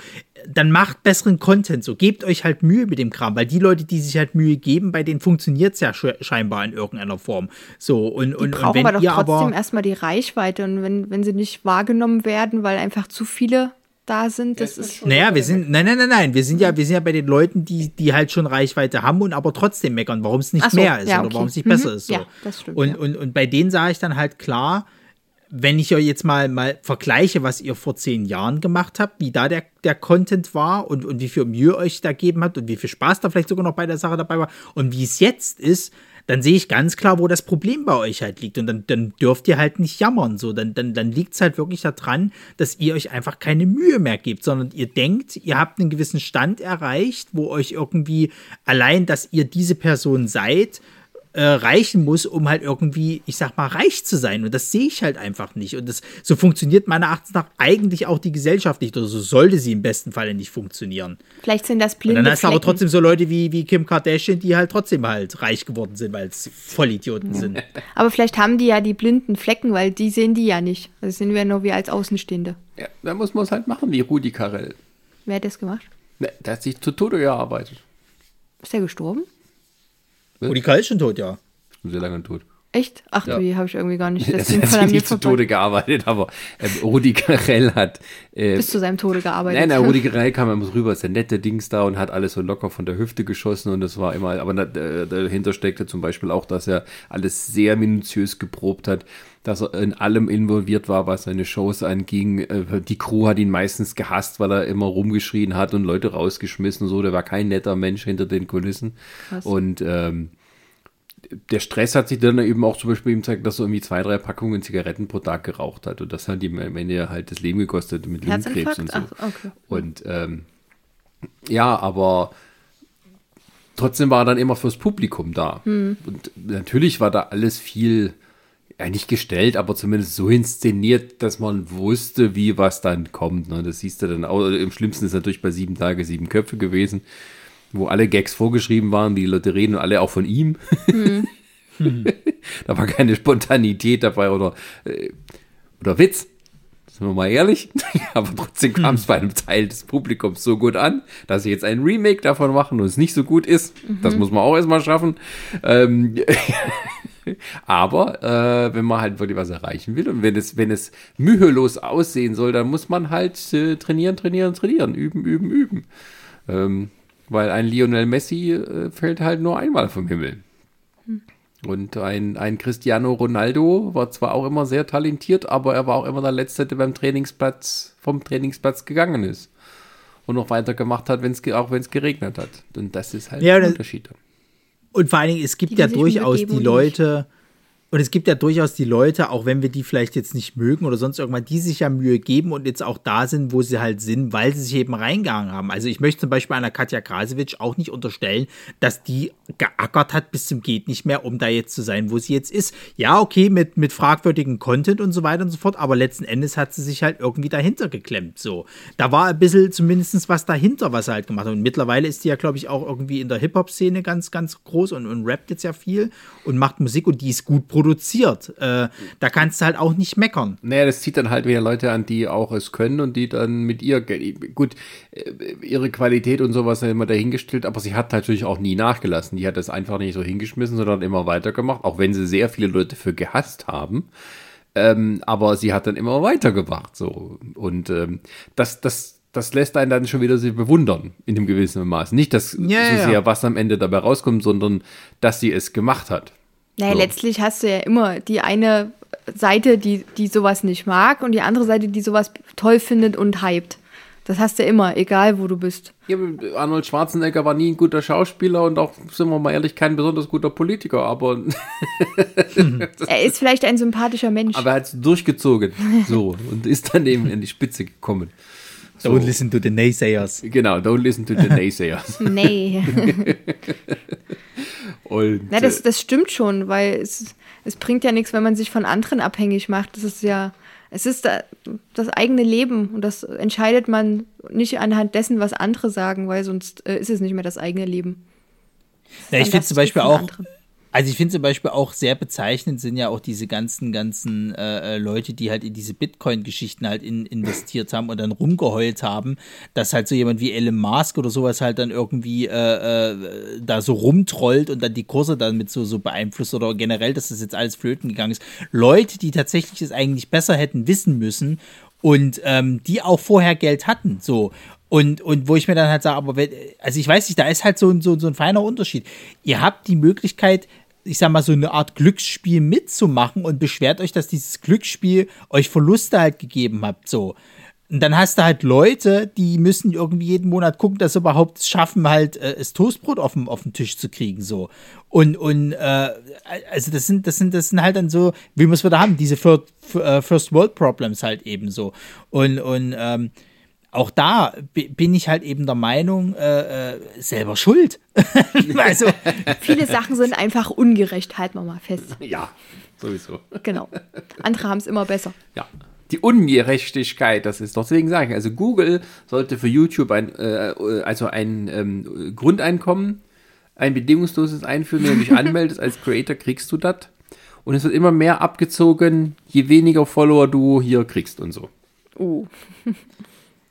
Dann macht besseren Content so. Gebt euch halt Mühe mit dem Kram, weil die Leute, die sich halt Mühe geben, bei denen funktioniert es ja scheinbar in irgendeiner Form. So, und, und, die brauchen und wenn aber doch trotzdem erstmal die Reichweite und wenn, wenn sie nicht wahrgenommen werden, weil einfach zu viele da sind. Das ist naja, wir sind, nein, nein, nein, nein, wir sind ja, wir sind ja bei den Leuten, die, die halt schon Reichweite haben und aber trotzdem meckern, warum es nicht so, mehr ist ja, okay. oder warum es nicht mhm. besser ist. So. Ja, das stimmt, und, ja. und, und bei denen sage ich dann halt klar, wenn ich euch jetzt mal, mal vergleiche, was ihr vor zehn Jahren gemacht habt, wie da der, der Content war und, und wie viel Mühe euch da gegeben habt und wie viel Spaß da vielleicht sogar noch bei der Sache dabei war und wie es jetzt ist, dann sehe ich ganz klar, wo das Problem bei euch halt liegt. Und dann, dann dürft ihr halt nicht jammern. So, dann, dann, dann liegt es halt wirklich daran, dass ihr euch einfach keine Mühe mehr gebt, sondern ihr denkt, ihr habt einen gewissen Stand erreicht, wo euch irgendwie allein, dass ihr diese Person seid, äh, reichen muss, um halt irgendwie, ich sag mal, reich zu sein. Und das sehe ich halt einfach nicht. Und das, so funktioniert meiner Erachtens nach eigentlich auch die Gesellschaft nicht. Oder so sollte sie im besten Falle nicht funktionieren. Vielleicht sind das blinde Und dann hast du aber trotzdem so Leute wie, wie Kim Kardashian, die halt trotzdem halt reich geworden sind, weil es Vollidioten ja. sind. Aber vielleicht haben die ja die blinden Flecken, weil die sehen die ja nicht. Das sehen wir nur wir als Außenstehende. Ja, da muss man es halt machen, wie Rudi Carell. Wer hat das gemacht? Ne, der hat sich zu Tode gearbeitet. Ist er gestorben? Rudi Carell ist schon tot, ja. Schon sehr lange tot. Echt? Ach ja. du, habe ich irgendwie gar nicht. Das er hat nicht zu Tode gearbeitet, aber äh, Rudi Carell hat. Äh, Bis zu seinem Tode gearbeitet. Nein, nein, Rudi Carell kam immer rüber, ist der nette Dings da und hat alles so locker von der Hüfte geschossen und das war immer, aber da, dahinter steckte zum Beispiel auch, dass er alles sehr minutiös geprobt hat, dass er in allem involviert war, was seine Shows anging. Äh, die Crew hat ihn meistens gehasst, weil er immer rumgeschrien hat und Leute rausgeschmissen und so. Der war kein netter Mensch hinter den Kulissen. Krass. Und ähm, der Stress hat sich dann eben auch zum Beispiel ihm gezeigt, dass er irgendwie zwei, drei Packungen Zigaretten pro Tag geraucht hat. Und das hat ihm am Ende halt das Leben gekostet mit Lungenkrebs und so. Ach, okay. Und ähm, ja, aber trotzdem war er dann immer fürs Publikum da. Hm. Und natürlich war da alles viel ja, nicht gestellt, aber zumindest so inszeniert, dass man wusste, wie was dann kommt. Ne? Das siehst du dann auch. Im schlimmsten ist natürlich bei sieben Tage sieben Köpfe gewesen, wo alle Gags vorgeschrieben waren, die Leute reden und alle auch von ihm. Mhm. da war keine Spontanität dabei oder, äh, oder Witz. Sind wir mal ehrlich. aber trotzdem kam es bei einem Teil des Publikums so gut an, dass sie jetzt ein Remake davon machen und es nicht so gut ist. Mhm. Das muss man auch erstmal schaffen. Ähm, Aber äh, wenn man halt wirklich was erreichen will und wenn es, wenn es mühelos aussehen soll, dann muss man halt äh, trainieren, trainieren, trainieren, üben, üben, üben. Ähm, weil ein Lionel Messi äh, fällt halt nur einmal vom Himmel. Hm. Und ein, ein Cristiano Ronaldo war zwar auch immer sehr talentiert, aber er war auch immer der Letzte, der beim Trainingsplatz, vom Trainingsplatz gegangen ist. Und noch weitergemacht hat, wenn's, auch wenn es geregnet hat. Und das ist halt ja, der Unterschied. Und vor allen Dingen, es gibt die, ja durchaus die Leute, und es gibt ja durchaus die Leute, auch wenn wir die vielleicht jetzt nicht mögen oder sonst irgendwann, die sich ja Mühe geben und jetzt auch da sind, wo sie halt sind, weil sie sich eben reingegangen haben. Also ich möchte zum Beispiel einer Katja Krasewitsch auch nicht unterstellen, dass die geackert hat bis zum geht nicht mehr, um da jetzt zu sein, wo sie jetzt ist. Ja, okay, mit, mit fragwürdigen Content und so weiter und so fort, aber letzten Endes hat sie sich halt irgendwie dahinter geklemmt. So, da war ein bisschen zumindest was dahinter, was er halt gemacht hat. Und mittlerweile ist die ja, glaube ich, auch irgendwie in der Hip-Hop-Szene ganz, ganz groß und, und rappt jetzt ja viel und macht Musik und die ist gut produziert produziert. Äh, da kannst du halt auch nicht meckern. Naja, das zieht dann halt wieder Leute an, die auch es können und die dann mit ihr, gut, äh, ihre Qualität und sowas immer dahingestellt, aber sie hat natürlich auch nie nachgelassen. Die hat das einfach nicht so hingeschmissen, sondern immer weitergemacht, auch wenn sie sehr viele Leute für gehasst haben. Ähm, aber sie hat dann immer weitergemacht, so. Und ähm, das, das, das lässt einen dann schon wieder sie bewundern, in dem gewissen Maß. Nicht, dass ja, so sehr, ja. was am Ende dabei rauskommt, sondern dass sie es gemacht hat. Naja, so. letztlich hast du ja immer die eine Seite, die, die sowas nicht mag und die andere Seite, die sowas toll findet und hypt. Das hast du immer, egal wo du bist. Ja, Arnold Schwarzenegger war nie ein guter Schauspieler und auch, sind wir mal ehrlich, kein besonders guter Politiker, aber. er ist vielleicht ein sympathischer Mensch. Aber er hat es durchgezogen. So. Und ist dann eben in die Spitze gekommen. So. Don't listen to the naysayers. Genau, don't listen to the naysayers. nee. Und, Na, das, äh, das stimmt schon, weil es, es bringt ja nichts, wenn man sich von anderen abhängig macht. Das ist ja, es ist das eigene Leben und das entscheidet man nicht anhand dessen, was andere sagen, weil sonst äh, ist es nicht mehr das eigene Leben. Ja, ich finde zum Beispiel auch, anderen. Also ich finde zum Beispiel auch sehr bezeichnend sind ja auch diese ganzen, ganzen äh, äh, Leute, die halt in diese Bitcoin-Geschichten halt in, investiert haben und dann rumgeheult haben, dass halt so jemand wie Elon Musk oder sowas halt dann irgendwie äh, äh, da so rumtrollt und dann die Kurse dann mit so, so beeinflusst oder generell, dass das jetzt alles flöten gegangen ist. Leute, die tatsächlich es eigentlich besser hätten wissen müssen und ähm, die auch vorher Geld hatten, so. Und, und wo ich mir dann halt sage, aber wenn, also ich weiß nicht, da ist halt so, so, so ein feiner Unterschied. Ihr habt die Möglichkeit, ich sag mal, so eine Art Glücksspiel mitzumachen und beschwert euch, dass dieses Glücksspiel euch Verluste halt gegeben habt, so. Und dann hast du halt Leute, die müssen irgendwie jeden Monat gucken, dass sie überhaupt schaffen, halt äh, das Toastbrot auf dem, auf den Tisch zu kriegen, so. Und, und äh, also das sind, das sind, das sind halt dann so, wie wir es wieder haben, diese äh, First World Problems halt eben so. Und, und ähm, auch da bin ich halt eben der Meinung, äh, äh, selber schuld. also, Viele Sachen sind einfach ungerecht, halten wir mal fest. Ja, sowieso. Genau. Andere haben es immer besser. Ja. Die Ungerechtigkeit, das ist doch deswegen sagen. Also Google sollte für YouTube ein, äh, also ein ähm, Grundeinkommen, ein bedingungsloses einführen, wenn du dich anmeldest als Creator, kriegst du das. Und es wird immer mehr abgezogen, je weniger Follower du hier kriegst und so. Oh.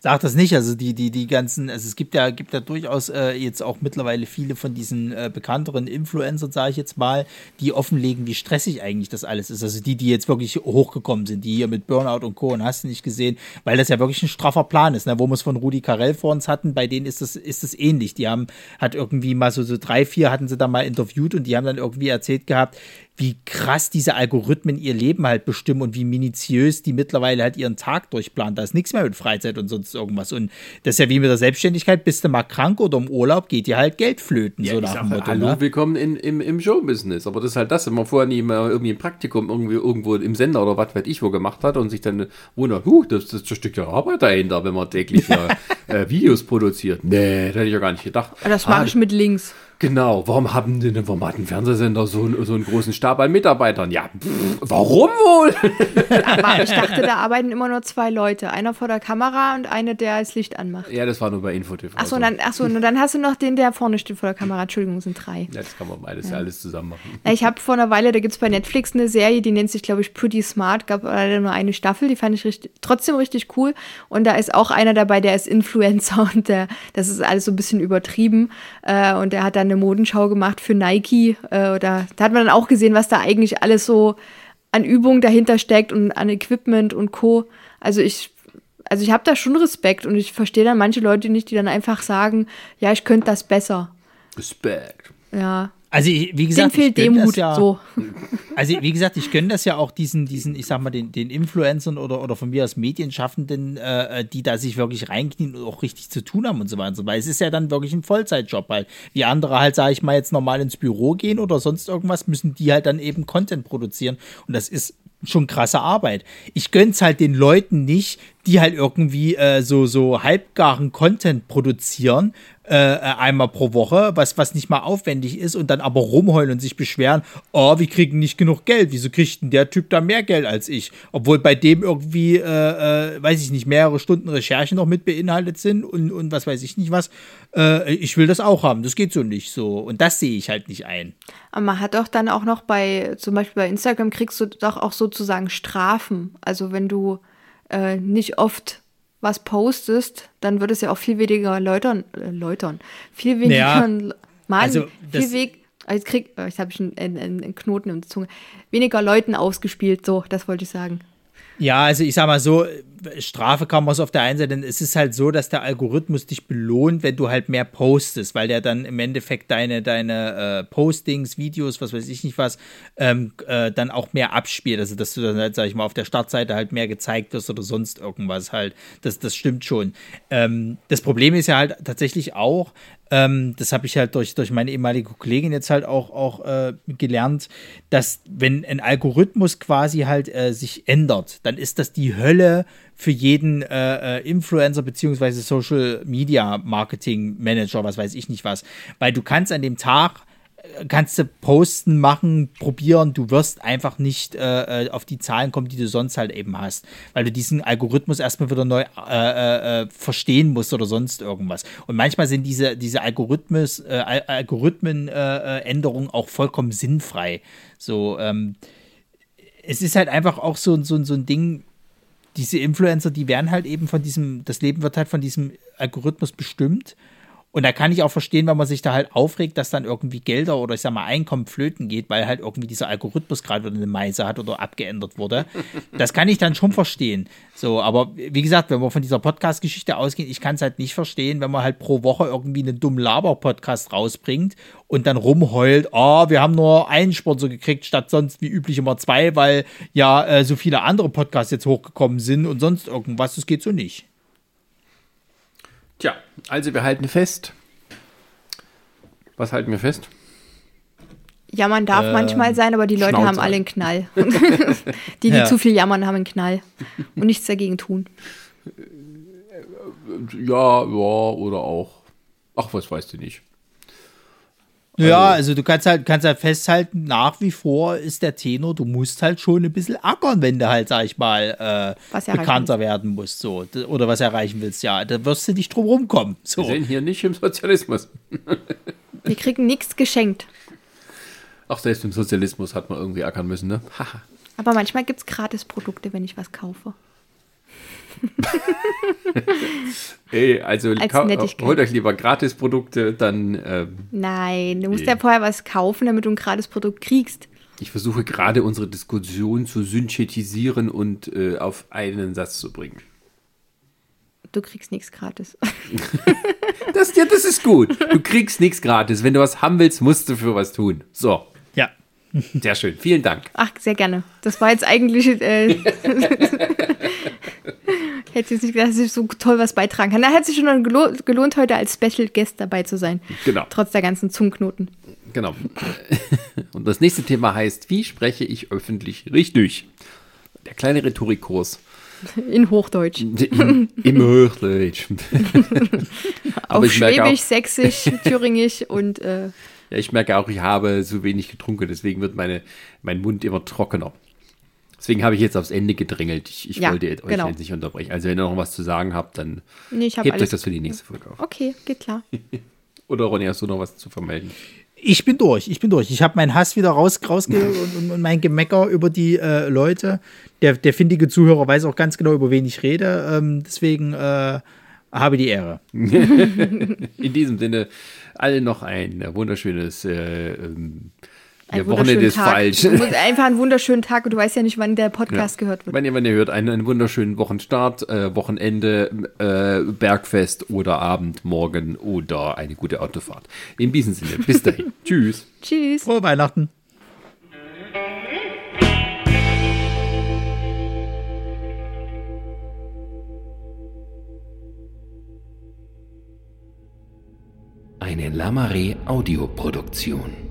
Sag das nicht, also die, die, die ganzen, also es gibt ja, gibt ja durchaus äh, jetzt auch mittlerweile viele von diesen äh, bekannteren Influencern, sage ich jetzt mal, die offenlegen, wie stressig eigentlich das alles ist. Also die, die jetzt wirklich hochgekommen sind, die hier mit Burnout und Co. und hast du nicht gesehen, weil das ja wirklich ein straffer Plan ist, ne? wo wir es von Rudi Carell vor uns hatten, bei denen ist das, ist das ähnlich. Die haben, hat irgendwie mal so, so drei, vier hatten sie da mal interviewt und die haben dann irgendwie erzählt gehabt, wie krass diese Algorithmen ihr Leben halt bestimmen und wie minutiös die mittlerweile halt ihren Tag durchplanen. Da ist nichts mehr mit Freizeit und sonst irgendwas. Und das ist ja wie mit der Selbstständigkeit, bist du mal krank oder im Urlaub, geht dir halt Geld flöten. Ja, so nach dem Motto, hallo, ne? willkommen in, im, im Showbusiness. Aber das ist halt das, wenn man vorher nie mal irgendwie ein Praktikum irgendwie irgendwo im Sender oder was weiß ich wo gemacht hat und sich dann wundert, huh, das, das ist ein Stück der Arbeit dahinter, wenn man täglich ja, äh, Videos produziert. Nee, das hätte ich ja gar nicht gedacht. Das mache ah, ich mit Links. Genau, warum haben denn, warum hat ein Fernsehsender so, so einen großen Stab an Mitarbeitern? Ja, pff, warum wohl? Aber ich dachte, da arbeiten immer nur zwei Leute. Einer vor der Kamera und einer, der das Licht anmacht. Ja, das war nur bei InfoTV. Achso, und dann, achso, und dann hast du noch den, der vorne steht vor der Kamera. Entschuldigung, sind drei. Ja, das kann man beides ja. alles zusammen machen. Ich habe vor einer Weile, da gibt es bei Netflix eine Serie, die nennt sich, glaube ich, Pretty Smart. Gab leider nur eine Staffel, die fand ich richtig, trotzdem richtig cool. Und da ist auch einer dabei, der ist Influencer und der, das ist alles so ein bisschen übertrieben. Äh, und der hat dann eine Modenschau gemacht für Nike. Äh, da, da hat man dann auch gesehen, was da eigentlich alles so an Übungen dahinter steckt und an Equipment und Co. Also ich, also ich habe da schon Respekt und ich verstehe dann manche Leute nicht, die dann einfach sagen, ja, ich könnte das besser. Respekt. Ja. Also, wie gesagt, Dem fehlt Demut, ja, so. Also, wie gesagt, ich gönne das ja auch diesen, diesen, ich sag mal, den, den Influencern oder, oder von mir aus Medienschaffenden, äh, die da sich wirklich reinknien und auch richtig zu tun haben und so weiter. Weil es ist ja dann wirklich ein Vollzeitjob halt. Wie andere halt, sage ich mal, jetzt normal ins Büro gehen oder sonst irgendwas, müssen die halt dann eben Content produzieren. Und das ist schon krasse Arbeit. Ich gönn's halt den Leuten nicht, die halt irgendwie äh, so, so halbgaren Content produzieren, äh, einmal pro Woche, was, was nicht mal aufwendig ist und dann aber rumheulen und sich beschweren, oh, wir kriegen nicht genug Geld. Wieso kriegt denn der Typ da mehr Geld als ich? Obwohl bei dem irgendwie, äh, äh, weiß ich nicht, mehrere Stunden Recherche noch mit beinhaltet sind und, und was weiß ich nicht was. Äh, ich will das auch haben. Das geht so nicht so. Und das sehe ich halt nicht ein. Aber man hat doch dann auch noch bei, zum Beispiel bei Instagram kriegst du doch auch sozusagen Strafen. Also wenn du äh, nicht oft was postest, dann wird es ja auch viel weniger Läutern, äh, Läutern, viel weniger, Ja, Mann, also viel weg, jetzt krieg, jetzt habe ich einen, einen, einen Knoten in der Zunge, weniger Leuten ausgespielt, so, das wollte ich sagen. Ja, also ich sag mal so, Strafe kann man es auf der einen Seite, denn es ist halt so, dass der Algorithmus dich belohnt, wenn du halt mehr postest, weil der dann im Endeffekt deine, deine äh, Postings, Videos, was weiß ich nicht was, ähm, äh, dann auch mehr abspielt. Also dass du dann halt, sag ich mal, auf der Startseite halt mehr gezeigt wirst oder sonst irgendwas halt. Das, das stimmt schon. Ähm, das Problem ist ja halt tatsächlich auch, ähm, das habe ich halt durch, durch meine ehemalige Kollegin jetzt halt auch, auch äh, gelernt, dass wenn ein Algorithmus quasi halt äh, sich ändert, dann ist das die Hölle für jeden äh, äh, Influencer beziehungsweise Social Media Marketing Manager, was weiß ich nicht was. Weil du kannst an dem Tag kannst du posten, machen, probieren, du wirst einfach nicht äh, äh, auf die Zahlen kommen, die du sonst halt eben hast, weil du diesen Algorithmus erstmal wieder neu äh, äh, verstehen musst oder sonst irgendwas. Und manchmal sind diese, diese Algorithmus, äh, Al- Algorithmenänderungen äh, Änderungen auch vollkommen sinnfrei. So, ähm, es ist halt einfach auch so, so, so ein Ding, diese Influencer, die werden halt eben von diesem, das Leben wird halt von diesem Algorithmus bestimmt. Und da kann ich auch verstehen, wenn man sich da halt aufregt, dass dann irgendwie Gelder oder ich sag mal Einkommen flöten geht, weil halt irgendwie dieser Algorithmus gerade eine Meise hat oder abgeändert wurde. Das kann ich dann schon verstehen. So, aber wie gesagt, wenn wir von dieser Podcast-Geschichte ausgehen, ich kann es halt nicht verstehen, wenn man halt pro Woche irgendwie einen dummen Laber-Podcast rausbringt und dann rumheult, oh, wir haben nur einen Sponsor gekriegt, statt sonst wie üblich immer zwei, weil ja äh, so viele andere Podcasts jetzt hochgekommen sind und sonst irgendwas. Das geht so nicht. Tja, also wir halten fest. Was halten wir fest? Jammern darf manchmal sein, aber die Leute Schnauze. haben alle einen Knall. die, die Ja. zu viel jammern, haben einen Knall und nichts dagegen tun. Ja, ja, oder auch. Ach, was weißt du nicht. Ja, also du kannst halt, kannst halt festhalten, nach wie vor ist der Tenor, du musst halt schon ein bisschen ackern, wenn du halt, sag ich mal, äh, bekannter werden musst, so. Oder was erreichen willst, ja. Da wirst du nicht drum rumkommen. So. Wir sind hier nicht im Sozialismus. Wir kriegen nichts geschenkt. Auch selbst im Sozialismus hat man irgendwie ackern müssen, ne? Haha. Aber manchmal gibt es Gratisprodukte, wenn ich was kaufe. Ey, also Als holt euch lieber Gratisprodukte, dann ähm, Nein, du musst Nee. ja vorher was kaufen, damit du ein Gratisprodukt kriegst. ich versuche gerade unsere Diskussion zu synthetisieren und äh, auf einen Satz zu bringen. Du kriegst nichts gratis. Das, ja, das ist gut. Du kriegst nichts gratis. Wenn du was haben willst, musst du für was tun. So, Ja. sehr schön. Vielen Dank. Ach, sehr gerne. Das war jetzt eigentlich. Äh, hätte jetzt nicht gedacht, dass ich so toll was beitragen kann. Da hätte sich schon gelohnt, gelohnt, heute als Special Guest dabei zu sein. Genau. Trotz der ganzen Zungenknoten. Genau. Und das nächste Thema heißt, wie spreche ich öffentlich richtig? Der kleine Rhetorikkurs In Hochdeutsch. Im, im Hochdeutsch. Auf Schwäbisch, Sächsisch, Thüringisch und. Äh, ja, ich merke auch, ich habe zu wenig getrunken, deswegen wird meine, mein Mund immer trockener. Deswegen habe ich jetzt aufs Ende gedrängelt. Ich, ich ja, wollte euch genau. jetzt nicht unterbrechen. Also, wenn ihr noch was zu sagen habt, dann nee, hebt euch das für die nächste Folge auf. Okay, geht klar. Oder Ronny, hast du noch was zu vermelden? Ich bin durch, ich bin durch. Ich habe meinen Hass wieder raus, rausge und, und, und, mein Gemecker über die äh, Leute. Der, der findige Zuhörer weiß auch ganz genau, über wen ich rede. Ähm, deswegen äh, habe die Ehre. In diesem Sinne, allen noch ein wunderschönes äh, ähm, ein ja, Wochenende ist Tag. falsch. Einfach einen wunderschönen Tag und du weißt ja nicht, wann der Podcast ja. gehört wird. Wann ihr, wann ihr hört, einen, einen wunderschönen Wochenstart, äh, Wochenende, äh, Bergfest oder Abend, morgen oder eine gute Autofahrt. In diesem Sinne, bis dahin. Tschüss. Tschüss. Frohe Weihnachten. Eine Lamare Audioproduktion.